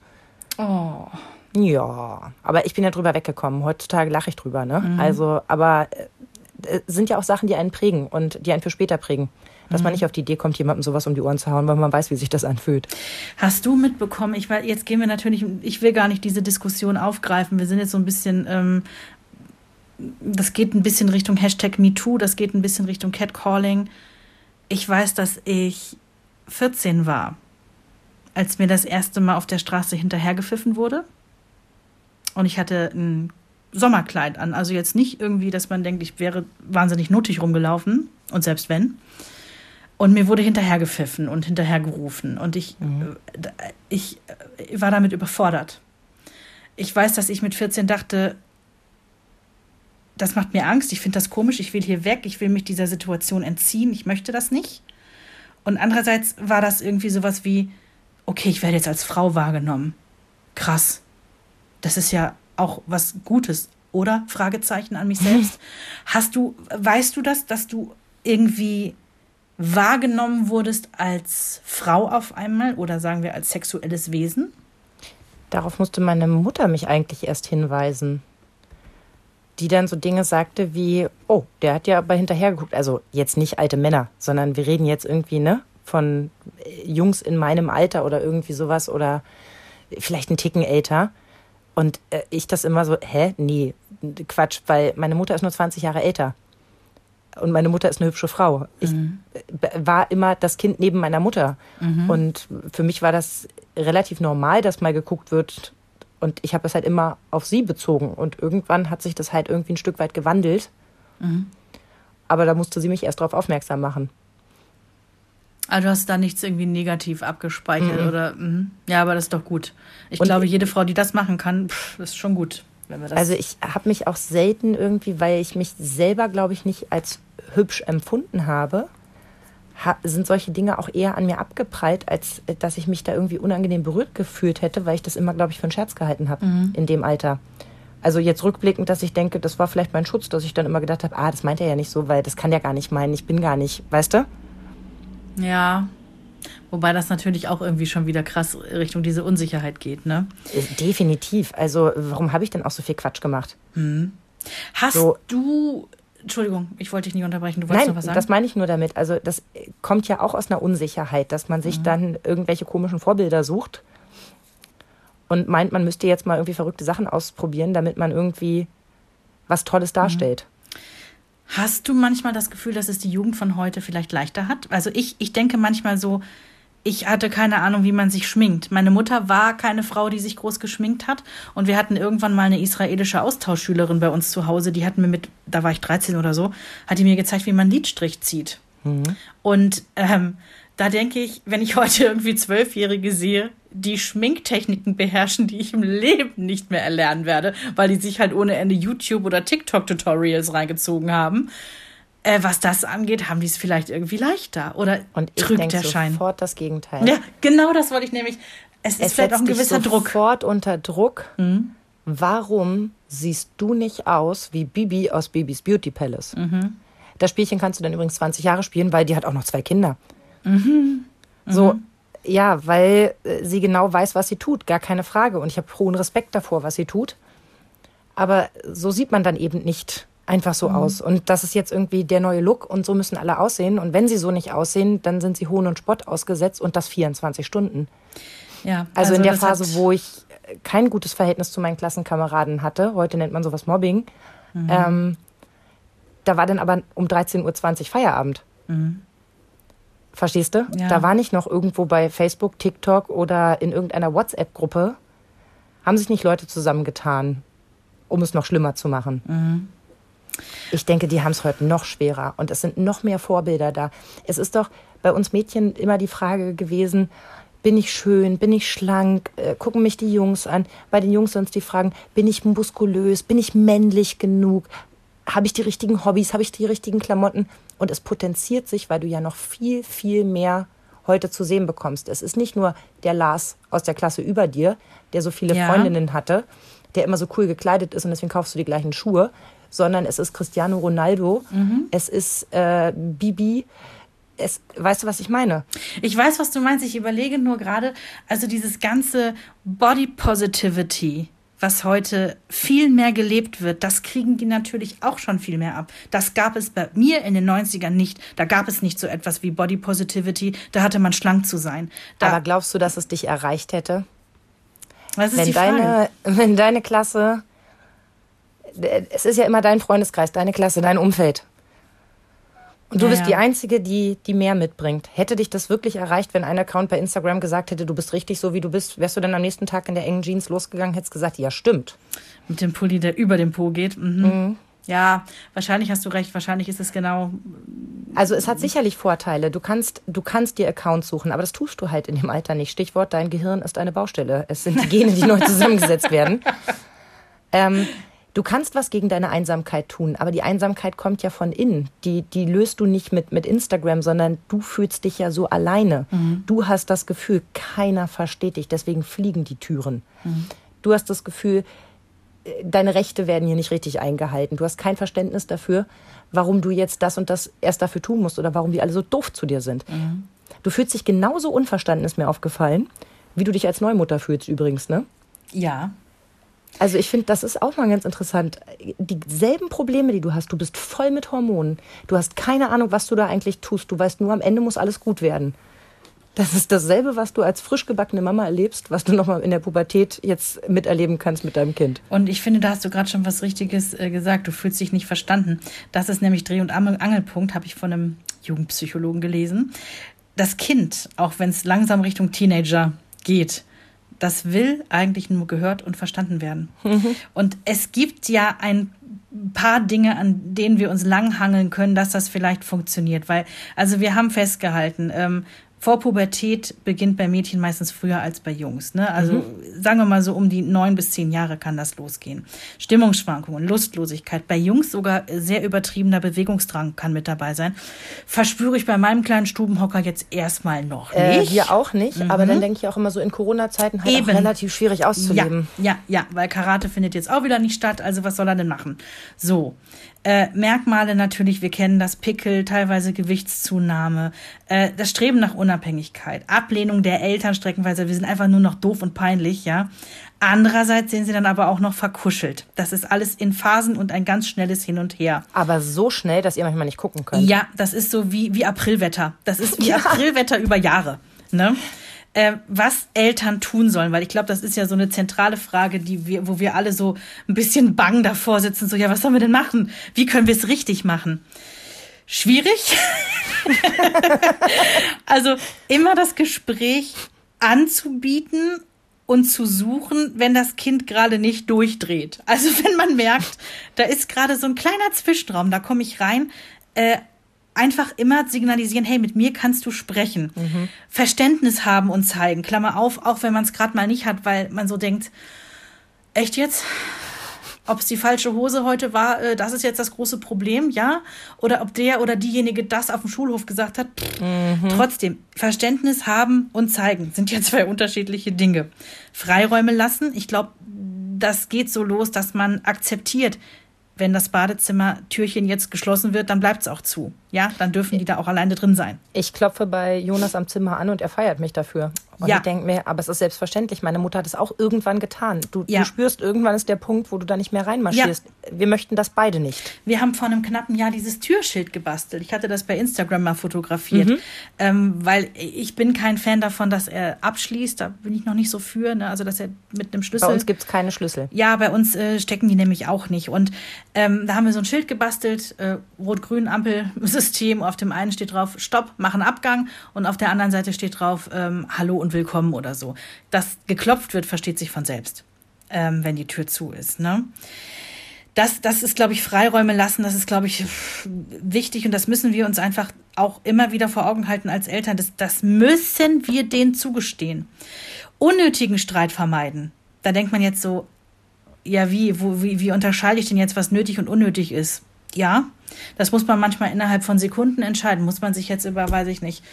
Oh. Ja, aber ich bin ja drüber weggekommen. Heutzutage lache ich drüber, ne? Mhm. Also, aber äh, sind ja auch Sachen, die einen prägen und die einen für später prägen. Dass mhm. man nicht auf die Idee kommt, jemandem sowas um die Ohren zu hauen, weil man weiß, wie sich das anfühlt. Hast du mitbekommen, ich weiß, jetzt gehen wir natürlich, ich will gar nicht diese Diskussion aufgreifen. Wir sind jetzt so ein bisschen, ähm, das geht ein bisschen Richtung Hashtag MeToo, das geht ein bisschen Richtung Catcalling. Ich weiß, dass ich 14 war, als mir das erste Mal auf der Straße hinterhergepfiffen wurde. Und ich hatte ein Sommerkleid an. Also jetzt nicht irgendwie, dass man denkt, ich wäre wahnsinnig notig rumgelaufen. Und selbst wenn. Und mir wurde hinterher gepfiffen und hinterher gerufen. Und ich, mhm. ich, ich war damit überfordert. Ich weiß, dass ich mit 14 dachte, das macht mir Angst, ich finde das komisch, ich will hier weg, ich will mich dieser Situation entziehen, ich möchte das nicht. Und andererseits war das irgendwie sowas wie, okay, ich werde jetzt als Frau wahrgenommen. Krass. Das ist ja auch was Gutes, oder? Fragezeichen an mich selbst. Hast du, weißt du das, dass du irgendwie wahrgenommen wurdest als Frau auf einmal oder sagen wir als sexuelles Wesen? Darauf musste meine Mutter mich eigentlich erst hinweisen. Die dann so Dinge sagte wie, oh, der hat ja aber hinterher geguckt. Also jetzt nicht alte Männer, sondern wir reden jetzt irgendwie, ne, von Jungs in meinem Alter oder irgendwie sowas oder vielleicht einen Ticken älter. Und äh, ich das immer so, hä? Nee, Quatsch, weil meine Mutter ist nur 20 Jahre älter. Und meine Mutter ist eine hübsche Frau. Ich mhm. war immer das Kind neben meiner Mutter. Mhm. Und für mich war das relativ normal, dass mal geguckt wird. Und ich habe es halt immer auf sie bezogen. Und irgendwann hat sich das halt irgendwie ein Stück weit gewandelt. Mhm. Aber da musste sie mich erst darauf aufmerksam machen. Also du hast da nichts irgendwie negativ abgespeichert mhm. oder mh. ja, aber das ist doch gut. Ich und glaube, jede Frau, die das machen kann, pff, ist schon gut. also ich habe mich auch selten irgendwie, weil ich mich selber, glaube ich, nicht als hübsch empfunden habe, ha sind solche Dinge auch eher an mir abgeprallt, als äh, dass ich mich da irgendwie unangenehm berührt gefühlt hätte, weil ich das immer, glaube ich, für einen Scherz gehalten habe mhm. in dem Alter. Also jetzt rückblickend, dass ich denke, das war vielleicht mein Schutz, dass ich dann immer gedacht habe, ah, das meint er ja nicht so, weil das kann ja gar nicht meinen, ich bin gar nicht, weißt du? Ja. Wobei das natürlich auch irgendwie schon wieder krass Richtung diese Unsicherheit geht, ne? Äh, definitiv. Also, warum habe ich denn auch so viel Quatsch gemacht? Hm. Hast so. du. Entschuldigung, ich wollte dich nicht unterbrechen. Du wolltest Nein, noch was sagen? Das meine ich nur damit. Also, das kommt ja auch aus einer Unsicherheit, dass man sich mhm. dann irgendwelche komischen Vorbilder sucht und meint, man müsste jetzt mal irgendwie verrückte Sachen ausprobieren, damit man irgendwie was Tolles darstellt. Hast du manchmal das Gefühl, dass es die Jugend von heute vielleicht leichter hat? Also ich, ich denke manchmal so, ich hatte keine Ahnung, wie man sich schminkt. Meine Mutter war keine Frau, die sich groß geschminkt hat. Und wir hatten irgendwann mal eine israelische Austauschschülerin bei uns zu Hause, die hat mir mit, da war ich 13 oder so, hat die mir gezeigt, wie man Lidstrich zieht. Mhm. Und ähm, da denke ich, wenn ich heute irgendwie Zwölfjährige sehe, die Schminktechniken beherrschen, die ich im Leben nicht mehr erlernen werde, weil die sich halt ohne Ende YouTube oder TikTok-Tutorials reingezogen haben. Äh, was das angeht, haben die es vielleicht irgendwie leichter oder Und ich drückt der Schein. sofort das Gegenteil. Ja, genau das wollte ich nämlich. Es, es ist vielleicht auch ein gewisser Druck. Sofort unter Druck. Mhm. Warum siehst du nicht aus wie Bibi aus Bibis Beauty Palace? Mhm. Das Spielchen kannst du dann übrigens 20 Jahre spielen, weil die hat auch noch zwei Kinder. Mhm. So, mhm. Ja, weil äh, sie genau weiß, was sie tut, gar keine Frage. Und ich habe hohen Respekt davor, was sie tut. Aber so sieht man dann eben nicht einfach so mhm. aus. Und das ist jetzt irgendwie der neue Look und so müssen alle aussehen. Und wenn sie so nicht aussehen, dann sind sie Hohn und Spott ausgesetzt und das 24 Stunden. Ja, also, also in der Phase, wo ich kein gutes Verhältnis zu meinen Klassenkameraden hatte, heute nennt man sowas Mobbing, mhm. ähm, da war dann aber um 13.20 Uhr Feierabend. Mhm. Verstehst du? Ja. Da war nicht noch irgendwo bei Facebook, TikTok oder in irgendeiner WhatsApp-Gruppe, haben sich nicht Leute zusammengetan, um es noch schlimmer zu machen. Mhm. Ich denke, die haben es heute noch schwerer und es sind noch mehr Vorbilder da. Es ist doch bei uns Mädchen immer die Frage gewesen, bin ich schön, bin ich schlank, äh, gucken mich die Jungs an. Bei den Jungs sonst die Fragen, bin ich muskulös, bin ich männlich genug, habe ich die richtigen Hobbys, habe ich die richtigen Klamotten und es potenziert sich, weil du ja noch viel, viel mehr heute zu sehen bekommst. Es ist nicht nur der Lars aus der Klasse über dir, der so viele ja. Freundinnen hatte, der immer so cool gekleidet ist und deswegen kaufst du die gleichen Schuhe, sondern es ist Cristiano Ronaldo, mhm. es ist äh, Bibi. Es, weißt du, was ich meine? Ich weiß, was du meinst. Ich überlege nur gerade, also dieses ganze Body Positivity, was heute viel mehr gelebt wird, das kriegen die natürlich auch schon viel mehr ab. Das gab es bei mir in den 90ern nicht. Da gab es nicht so etwas wie Body Positivity. Da hatte man schlank zu sein. Da Aber glaubst du, dass es dich erreicht hätte? Was ist wenn die Frage? Deine, wenn deine Klasse, es ist ja immer dein Freundeskreis, deine Klasse, dein Umfeld. Und du Ja, bist die Einzige, die, die mehr mitbringt. Hätte dich das wirklich erreicht, wenn ein Account bei Instagram gesagt hätte, du bist richtig so, wie du bist, wärst du dann am nächsten Tag in der engen Jeans losgegangen, hättest gesagt, ja, stimmt. Mit dem Pulli, der über dem Po geht. Mhm. Ja, wahrscheinlich hast du recht. Wahrscheinlich ist es genau. Also es hat sicherlich Vorteile. Du kannst, du kannst dir Accounts suchen, aber das tust du halt in dem Alter nicht. Stichwort, dein Gehirn ist eine Baustelle. Es sind die Gene, die neu zusammengesetzt werden. Ähm, du kannst was gegen deine Einsamkeit tun, aber die Einsamkeit kommt ja von innen. Die, die löst du nicht mit, mit Instagram, sondern du fühlst dich ja so alleine. Du hast das Gefühl, keiner versteht dich, deswegen fliegen die Türen. Du hast das Gefühl, deine Rechte werden hier nicht richtig eingehalten. Du hast kein Verständnis dafür, warum du jetzt das und das erst dafür tun musst oder warum die alle so doof zu dir sind. Du fühlst dich genauso unverstanden, ist mir aufgefallen, wie du dich als Neumutter fühlst übrigens, ne? Ja. Also ich finde, das ist auch mal ganz interessant. Dieselben Probleme, die du hast, du bist voll mit Hormonen. Du hast keine Ahnung, was du da eigentlich tust. Du weißt nur, am Ende muss alles gut werden. Das ist dasselbe, was du als frisch gebackene Mama erlebst, was du nochmal in der Pubertät jetzt miterleben kannst mit deinem Kind. Und ich finde, da hast du gerade schon was Richtiges äh, gesagt. Du fühlst dich nicht verstanden. Das ist nämlich Dreh- und Angel- Angelpunkt, habe ich von einem Jugendpsychologen gelesen. Das Kind, auch wenn es langsam Richtung Teenager geht, das will eigentlich nur gehört und verstanden werden. Und es gibt ja ein paar Dinge, an denen wir uns langhangeln können, dass das vielleicht funktioniert. Weil, also wir haben festgehalten, ähm, vor Pubertät beginnt bei Mädchen meistens früher als bei Jungs. Ne? Also sagen wir mal so um die neun bis zehn Jahre kann das losgehen. Stimmungsschwankungen, Lustlosigkeit. Bei Jungs sogar sehr übertriebener Bewegungsdrang kann mit dabei sein. Verspüre ich bei meinem kleinen Stubenhocker jetzt erstmal noch Äh, nicht. wir auch nicht, aber dann denke ich auch immer so in Corona-Zeiten halt Eben. auch relativ schwierig auszuleben. Ja, ja, ja, weil Karate findet jetzt auch wieder nicht statt, also was soll er denn machen? So. Äh, Merkmale natürlich, wir kennen das Pickel, teilweise Gewichtszunahme, äh, das Streben nach Unabhängigkeit, Ablehnung der Eltern streckenweise, wir sind einfach nur noch doof und peinlich, ja. Andererseits sind sie dann aber auch noch verkuschelt. Das ist alles in Phasen und ein ganz schnelles Hin und Her. Aber so schnell, dass ihr manchmal nicht gucken könnt. Ja, das ist so wie, wie Aprilwetter. Das ist wie Aprilwetter über Jahre. Ne? Äh, was Eltern tun sollen, weil ich glaube, das ist ja so eine zentrale Frage, die wir, wo wir alle so ein bisschen bang davor sitzen, so, ja, was sollen wir denn machen? Wie können wir es richtig machen? Schwierig. also immer das Gespräch anzubieten und zu suchen, wenn das Kind gerade nicht durchdreht. Also wenn man merkt, da ist gerade so ein kleiner Zwischenraum, da komme ich rein, äh, einfach immer signalisieren, hey, mit mir kannst du sprechen. Verständnis haben und zeigen. Klammer auf, auch wenn man es gerade mal nicht hat, weil man so denkt, echt jetzt? Ob es die falsche Hose heute war, äh, das ist jetzt das große Problem, ja? Oder ob der oder diejenige das auf dem Schulhof gesagt hat. Pff. Trotzdem, Verständnis haben und zeigen sind ja zwei unterschiedliche Dinge. Freiräume lassen, ich glaube, das geht so los, dass man akzeptiert, wenn das Badezimmer-Türchen jetzt geschlossen wird, dann bleibt es auch zu. Ja, dann dürfen die da auch alleine drin sein. Ich klopfe bei Jonas am Zimmer an und er feiert mich dafür. Und Ja. ich denke mir, aber es ist selbstverständlich. Meine Mutter hat es auch irgendwann getan. Du, Ja. du spürst, irgendwann ist der Punkt, wo du da nicht mehr reinmarschierst. Wir möchten das beide nicht. Wir haben vor einem knappen Jahr dieses Türschild gebastelt. Ich hatte das bei Instagram mal fotografiert, Mhm. ähm, weil ich bin kein Fan davon, dass er abschließt. Da bin ich noch nicht so für. Ne? Also, dass er mit einem Schlüssel. Bei uns gibt es keine Schlüssel. Ja, bei uns äh, stecken die nämlich auch nicht. Und ähm, da haben wir so ein Schild gebastelt, äh, Rot-Grün-Ampelsystem. Auf dem einen steht drauf, Stopp, machen Abgang. Und auf der anderen Seite steht drauf, ähm, Hallo und Willkommen oder so. Dass geklopft wird, versteht sich von selbst, ähm, wenn die Tür zu ist. Ne? Das, das ist, glaube ich, Freiräume lassen. Das ist, glaube ich, wichtig. Und das müssen wir uns einfach auch immer wieder vor Augen halten als Eltern. Das, das müssen wir denen zugestehen. Unnötigen Streit vermeiden. Da denkt man jetzt so, ja, wie, wo, wie, wie unterscheide ich denn jetzt, was nötig und unnötig ist? Ja, das muss man manchmal innerhalb von Sekunden entscheiden. Muss man sich jetzt über, weiß ich nicht,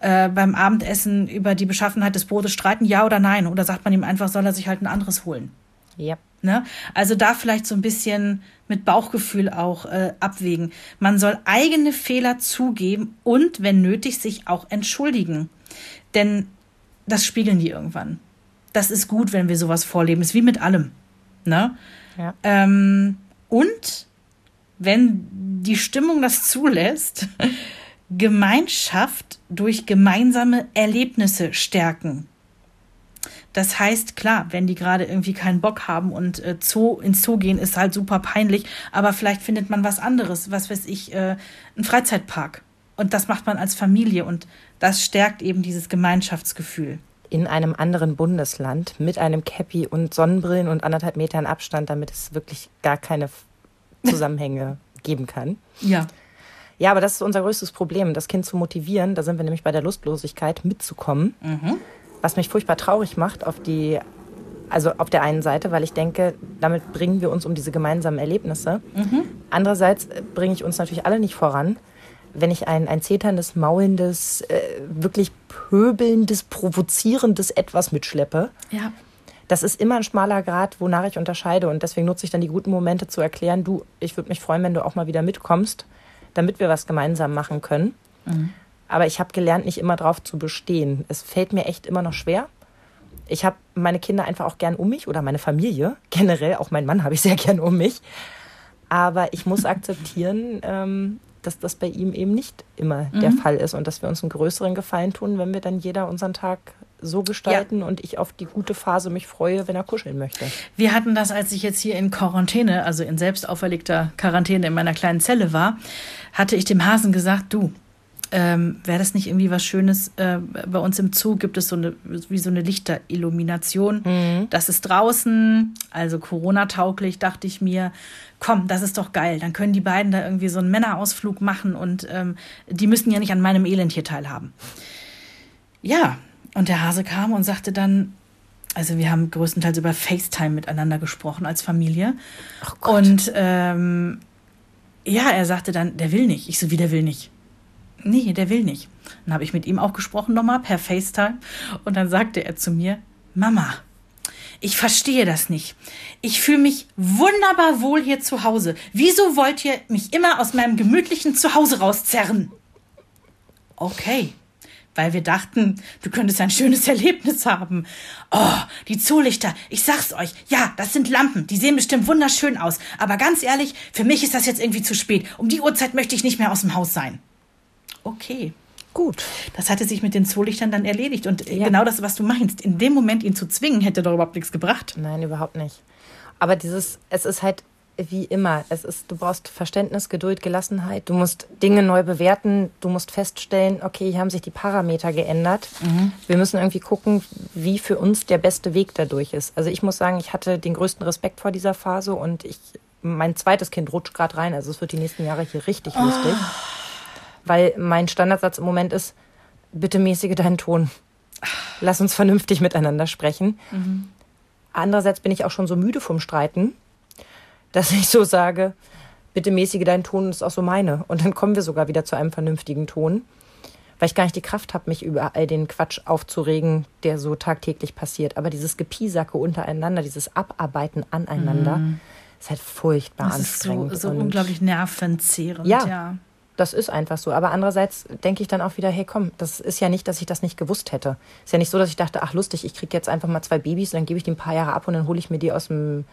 äh, beim Abendessen über die Beschaffenheit des Brotes streiten, ja oder nein? Oder sagt man ihm einfach, soll er sich halt ein anderes holen? Ja. Ne? Also da vielleicht so ein bisschen mit Bauchgefühl auch äh, abwägen. Man soll eigene Fehler zugeben und, wenn nötig, sich auch entschuldigen. Denn das spiegeln die irgendwann. Das ist gut, wenn wir sowas vorleben. Ist wie mit allem. Ne? Ja. Ähm, und wenn die Stimmung das zulässt, Gemeinschaft durch gemeinsame Erlebnisse stärken. Das heißt, klar, wenn die gerade irgendwie keinen Bock haben und äh, Zoo, ins Zoo gehen, ist halt super peinlich, aber vielleicht findet man was anderes, was weiß ich, äh, ein Freizeitpark. Und das macht man als Familie und das stärkt eben dieses Gemeinschaftsgefühl. In einem anderen Bundesland mit einem Cappy und Sonnenbrillen und anderthalb Metern Abstand, damit es wirklich gar keine Zusammenhänge geben kann. Ja. Ja, aber das ist unser größtes Problem, das Kind zu motivieren. Da sind wir nämlich bei der Lustlosigkeit mitzukommen. Mhm. Was mich furchtbar traurig macht auf die, also auf der einen Seite, weil ich denke, damit bringen wir uns um diese gemeinsamen Erlebnisse. Mhm. Andererseits bringe ich uns natürlich alle nicht voran, wenn ich ein, ein zeterndes, maulendes, äh, wirklich pöbelndes, provozierendes Etwas mitschleppe. Ja. Das ist immer ein schmaler Grad, wonach ich unterscheide. Und deswegen nutze ich dann die guten Momente zu erklären, du, ich würde mich freuen, wenn du auch mal wieder mitkommst, damit wir was gemeinsam machen können. Mhm. Aber ich habe gelernt, nicht immer drauf zu bestehen. Es fällt mir echt immer noch schwer. Ich habe meine Kinder einfach auch gern um mich oder meine Familie. Generell, auch meinen Mann habe ich sehr gern um mich. Aber ich muss akzeptieren, ähm, dass das bei ihm eben nicht immer mhm. der Fall ist und dass wir uns einen größeren Gefallen tun, wenn wir dann jeder unseren Tag so gestalten ja. und ich auf die gute Phase mich freue, wenn er kuscheln möchte. Wir hatten das, als ich jetzt hier in Quarantäne, also in selbst auferlegter Quarantäne in meiner kleinen Zelle war, hatte ich dem Hasen gesagt, du, ähm, wäre das nicht irgendwie was Schönes? Äh, bei uns im Zoo gibt es so eine, wie so eine Lichterillumination. Mhm. Das ist draußen, also Corona-tauglich, dachte ich mir. Komm, das ist doch geil. Dann können die beiden da irgendwie so einen Männerausflug machen und ähm, die müssen ja nicht an meinem Elend hier teilhaben. Ja, und der Hase kam und sagte dann, also wir haben größtenteils über FaceTime miteinander gesprochen als Familie. Und ähm, ja, er sagte dann, der will nicht. Ich so, wie der will nicht? nee, der will nicht. Dann habe ich mit ihm auch gesprochen nochmal per FaceTime und dann sagte er zu mir, Mama, ich verstehe das nicht. Ich fühle mich wunderbar wohl hier zu Hause. Wieso wollt ihr mich immer aus meinem gemütlichen Zuhause rauszerren? Okay, weil wir dachten, du könntest ein schönes Erlebnis haben. Oh, die Zoolichter, ich sag's euch, ja, das sind Lampen, die sehen bestimmt wunderschön aus. Aber ganz ehrlich, für mich ist das jetzt irgendwie zu spät. Um die Uhrzeit möchte ich nicht mehr aus dem Haus sein okay. Gut. Das hatte sich mit den Zoolichtern dann erledigt. Und ja. genau das, was du meinst, in dem Moment ihn zu zwingen, hätte doch überhaupt nichts gebracht. Nein, überhaupt nicht. Aber dieses, es ist halt wie immer. Es ist, du brauchst Verständnis, Geduld, Gelassenheit. Du musst Dinge neu bewerten. Du musst feststellen, okay, hier haben sich die Parameter geändert. Mhm. Wir müssen irgendwie gucken, wie für uns der beste Weg dadurch ist. Also ich muss sagen, ich hatte den größten Respekt vor dieser Phase und ich, mein zweites Kind rutscht gerade rein. Also es wird die nächsten Jahre hier richtig oh. lustig weil mein Standardsatz im Moment ist, bitte mäßige deinen Ton. Lass uns vernünftig miteinander sprechen. Mhm. Andererseits bin ich auch schon so müde vom Streiten, dass ich so sage, bitte mäßige deinen Ton, ist auch so meine. Und dann kommen wir sogar wieder zu einem vernünftigen Ton, weil ich gar nicht die Kraft habe, mich über all den Quatsch aufzuregen, der so tagtäglich passiert. Aber dieses Gepiesacke untereinander, dieses Abarbeiten aneinander, mhm. ist halt furchtbar das anstrengend. Ist so, so unglaublich nervenzehrend. Ja, ja, das ist einfach so. Aber andererseits denke ich dann auch wieder, hey komm, das ist ja nicht, dass ich das nicht gewusst hätte. Ist ja nicht so, dass ich dachte, ach lustig, ich kriege jetzt einfach mal zwei Babys und dann gebe ich die ein paar Jahre ab und dann hole ich mir die aus dem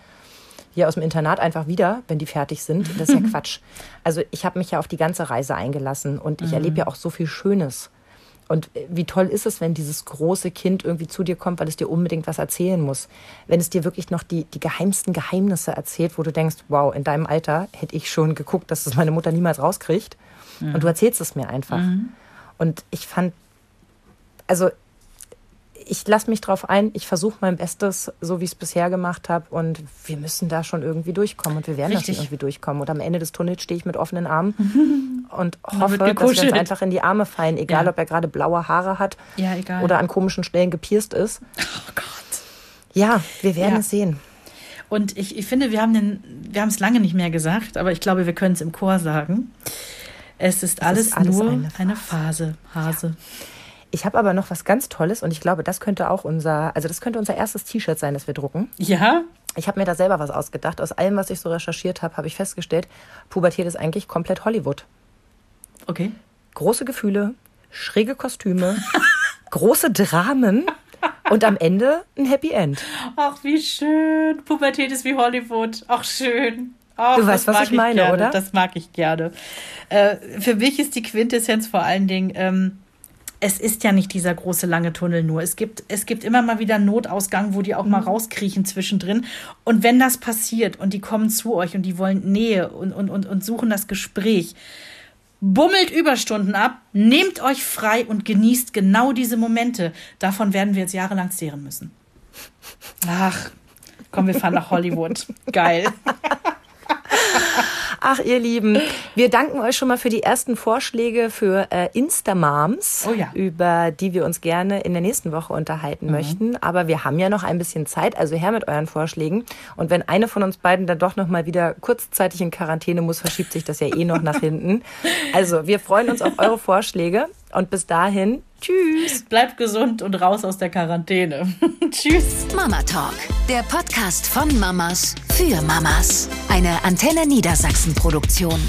hier aus dem Internat einfach wieder, wenn die fertig sind. Das ist ja Quatsch. Also ich habe mich ja auf die ganze Reise eingelassen und ich mhm. erlebe ja auch so viel Schönes. Und wie toll ist es, wenn dieses große Kind irgendwie zu dir kommt, weil es dir unbedingt was erzählen muss. Wenn es dir wirklich noch die, die geheimsten Geheimnisse erzählt, wo du denkst, wow, in deinem Alter hätte ich schon geguckt, dass das meine Mutter niemals rauskriegt. Mhm. Und du erzählst es mir einfach. Mhm. Und ich fand, also ich lasse mich drauf ein, ich versuche mein Bestes, so wie ich es bisher gemacht habe. Und wir müssen da schon irgendwie durchkommen. Und wir werden Richtig. da schon irgendwie durchkommen. Und am Ende des Tunnels stehe ich mit offenen Armen und hoffe, dass wir uns einfach in die Arme fallen, egal ja. ob er gerade blaue Haare hat ja, oder an komischen Stellen gepierst ist. Oh Gott. Ja, wir werden ja. es sehen. Und ich, ich finde, wir haben es lange nicht mehr gesagt, aber ich glaube, wir können es im Chor sagen. Es ist, es alles, ist alles, nur eine Phase, eine Phase Hase. Ich habe aber noch was ganz Tolles und ich glaube, das könnte auch unser, also das könnte unser erstes T-Shirt sein, das wir drucken. Ja. Ich habe mir da selber was ausgedacht. Aus allem, was ich so recherchiert habe, habe ich festgestellt, Pubertät ist eigentlich komplett Hollywood. Okay. Große Gefühle, schräge Kostüme, große Dramen und am Ende ein Happy End. Ach, wie schön. Pubertät ist wie Hollywood. Ach, schön. Oh, du weißt, was ich meine, gerne. oder? Das mag ich gerne. Äh, für mich ist die Quintessenz vor allen Dingen, ähm, es ist ja nicht dieser große lange Tunnel nur. Es gibt, es gibt immer mal wieder einen Notausgang, wo die auch mal rauskriechen zwischendrin. Und wenn das passiert und die kommen zu euch und die wollen Nähe und, und, und, und suchen das Gespräch, bummelt Überstunden ab, nehmt euch frei und genießt genau diese Momente. Davon werden wir jetzt jahrelang zehren müssen. Ach, komm, wir fahren nach Hollywood. Geil. Ach, ihr Lieben, wir danken euch schon mal für die ersten Vorschläge für äh, Instamoms, Oh ja. über die wir uns gerne in der nächsten Woche unterhalten möchten. Aber wir haben ja noch ein bisschen Zeit, also her mit euren Vorschlägen. Und wenn eine von uns beiden dann doch noch mal wieder kurzzeitig in Quarantäne muss, verschiebt sich das ja eh noch nach hinten. Also, wir freuen uns auf eure Vorschläge und bis dahin, tschüss. Bleibt gesund und raus aus der Quarantäne. Tschüss. Mama Talk, der Podcast von Mamas für Mamas. Eine Antenne Niedersachsen Produktion.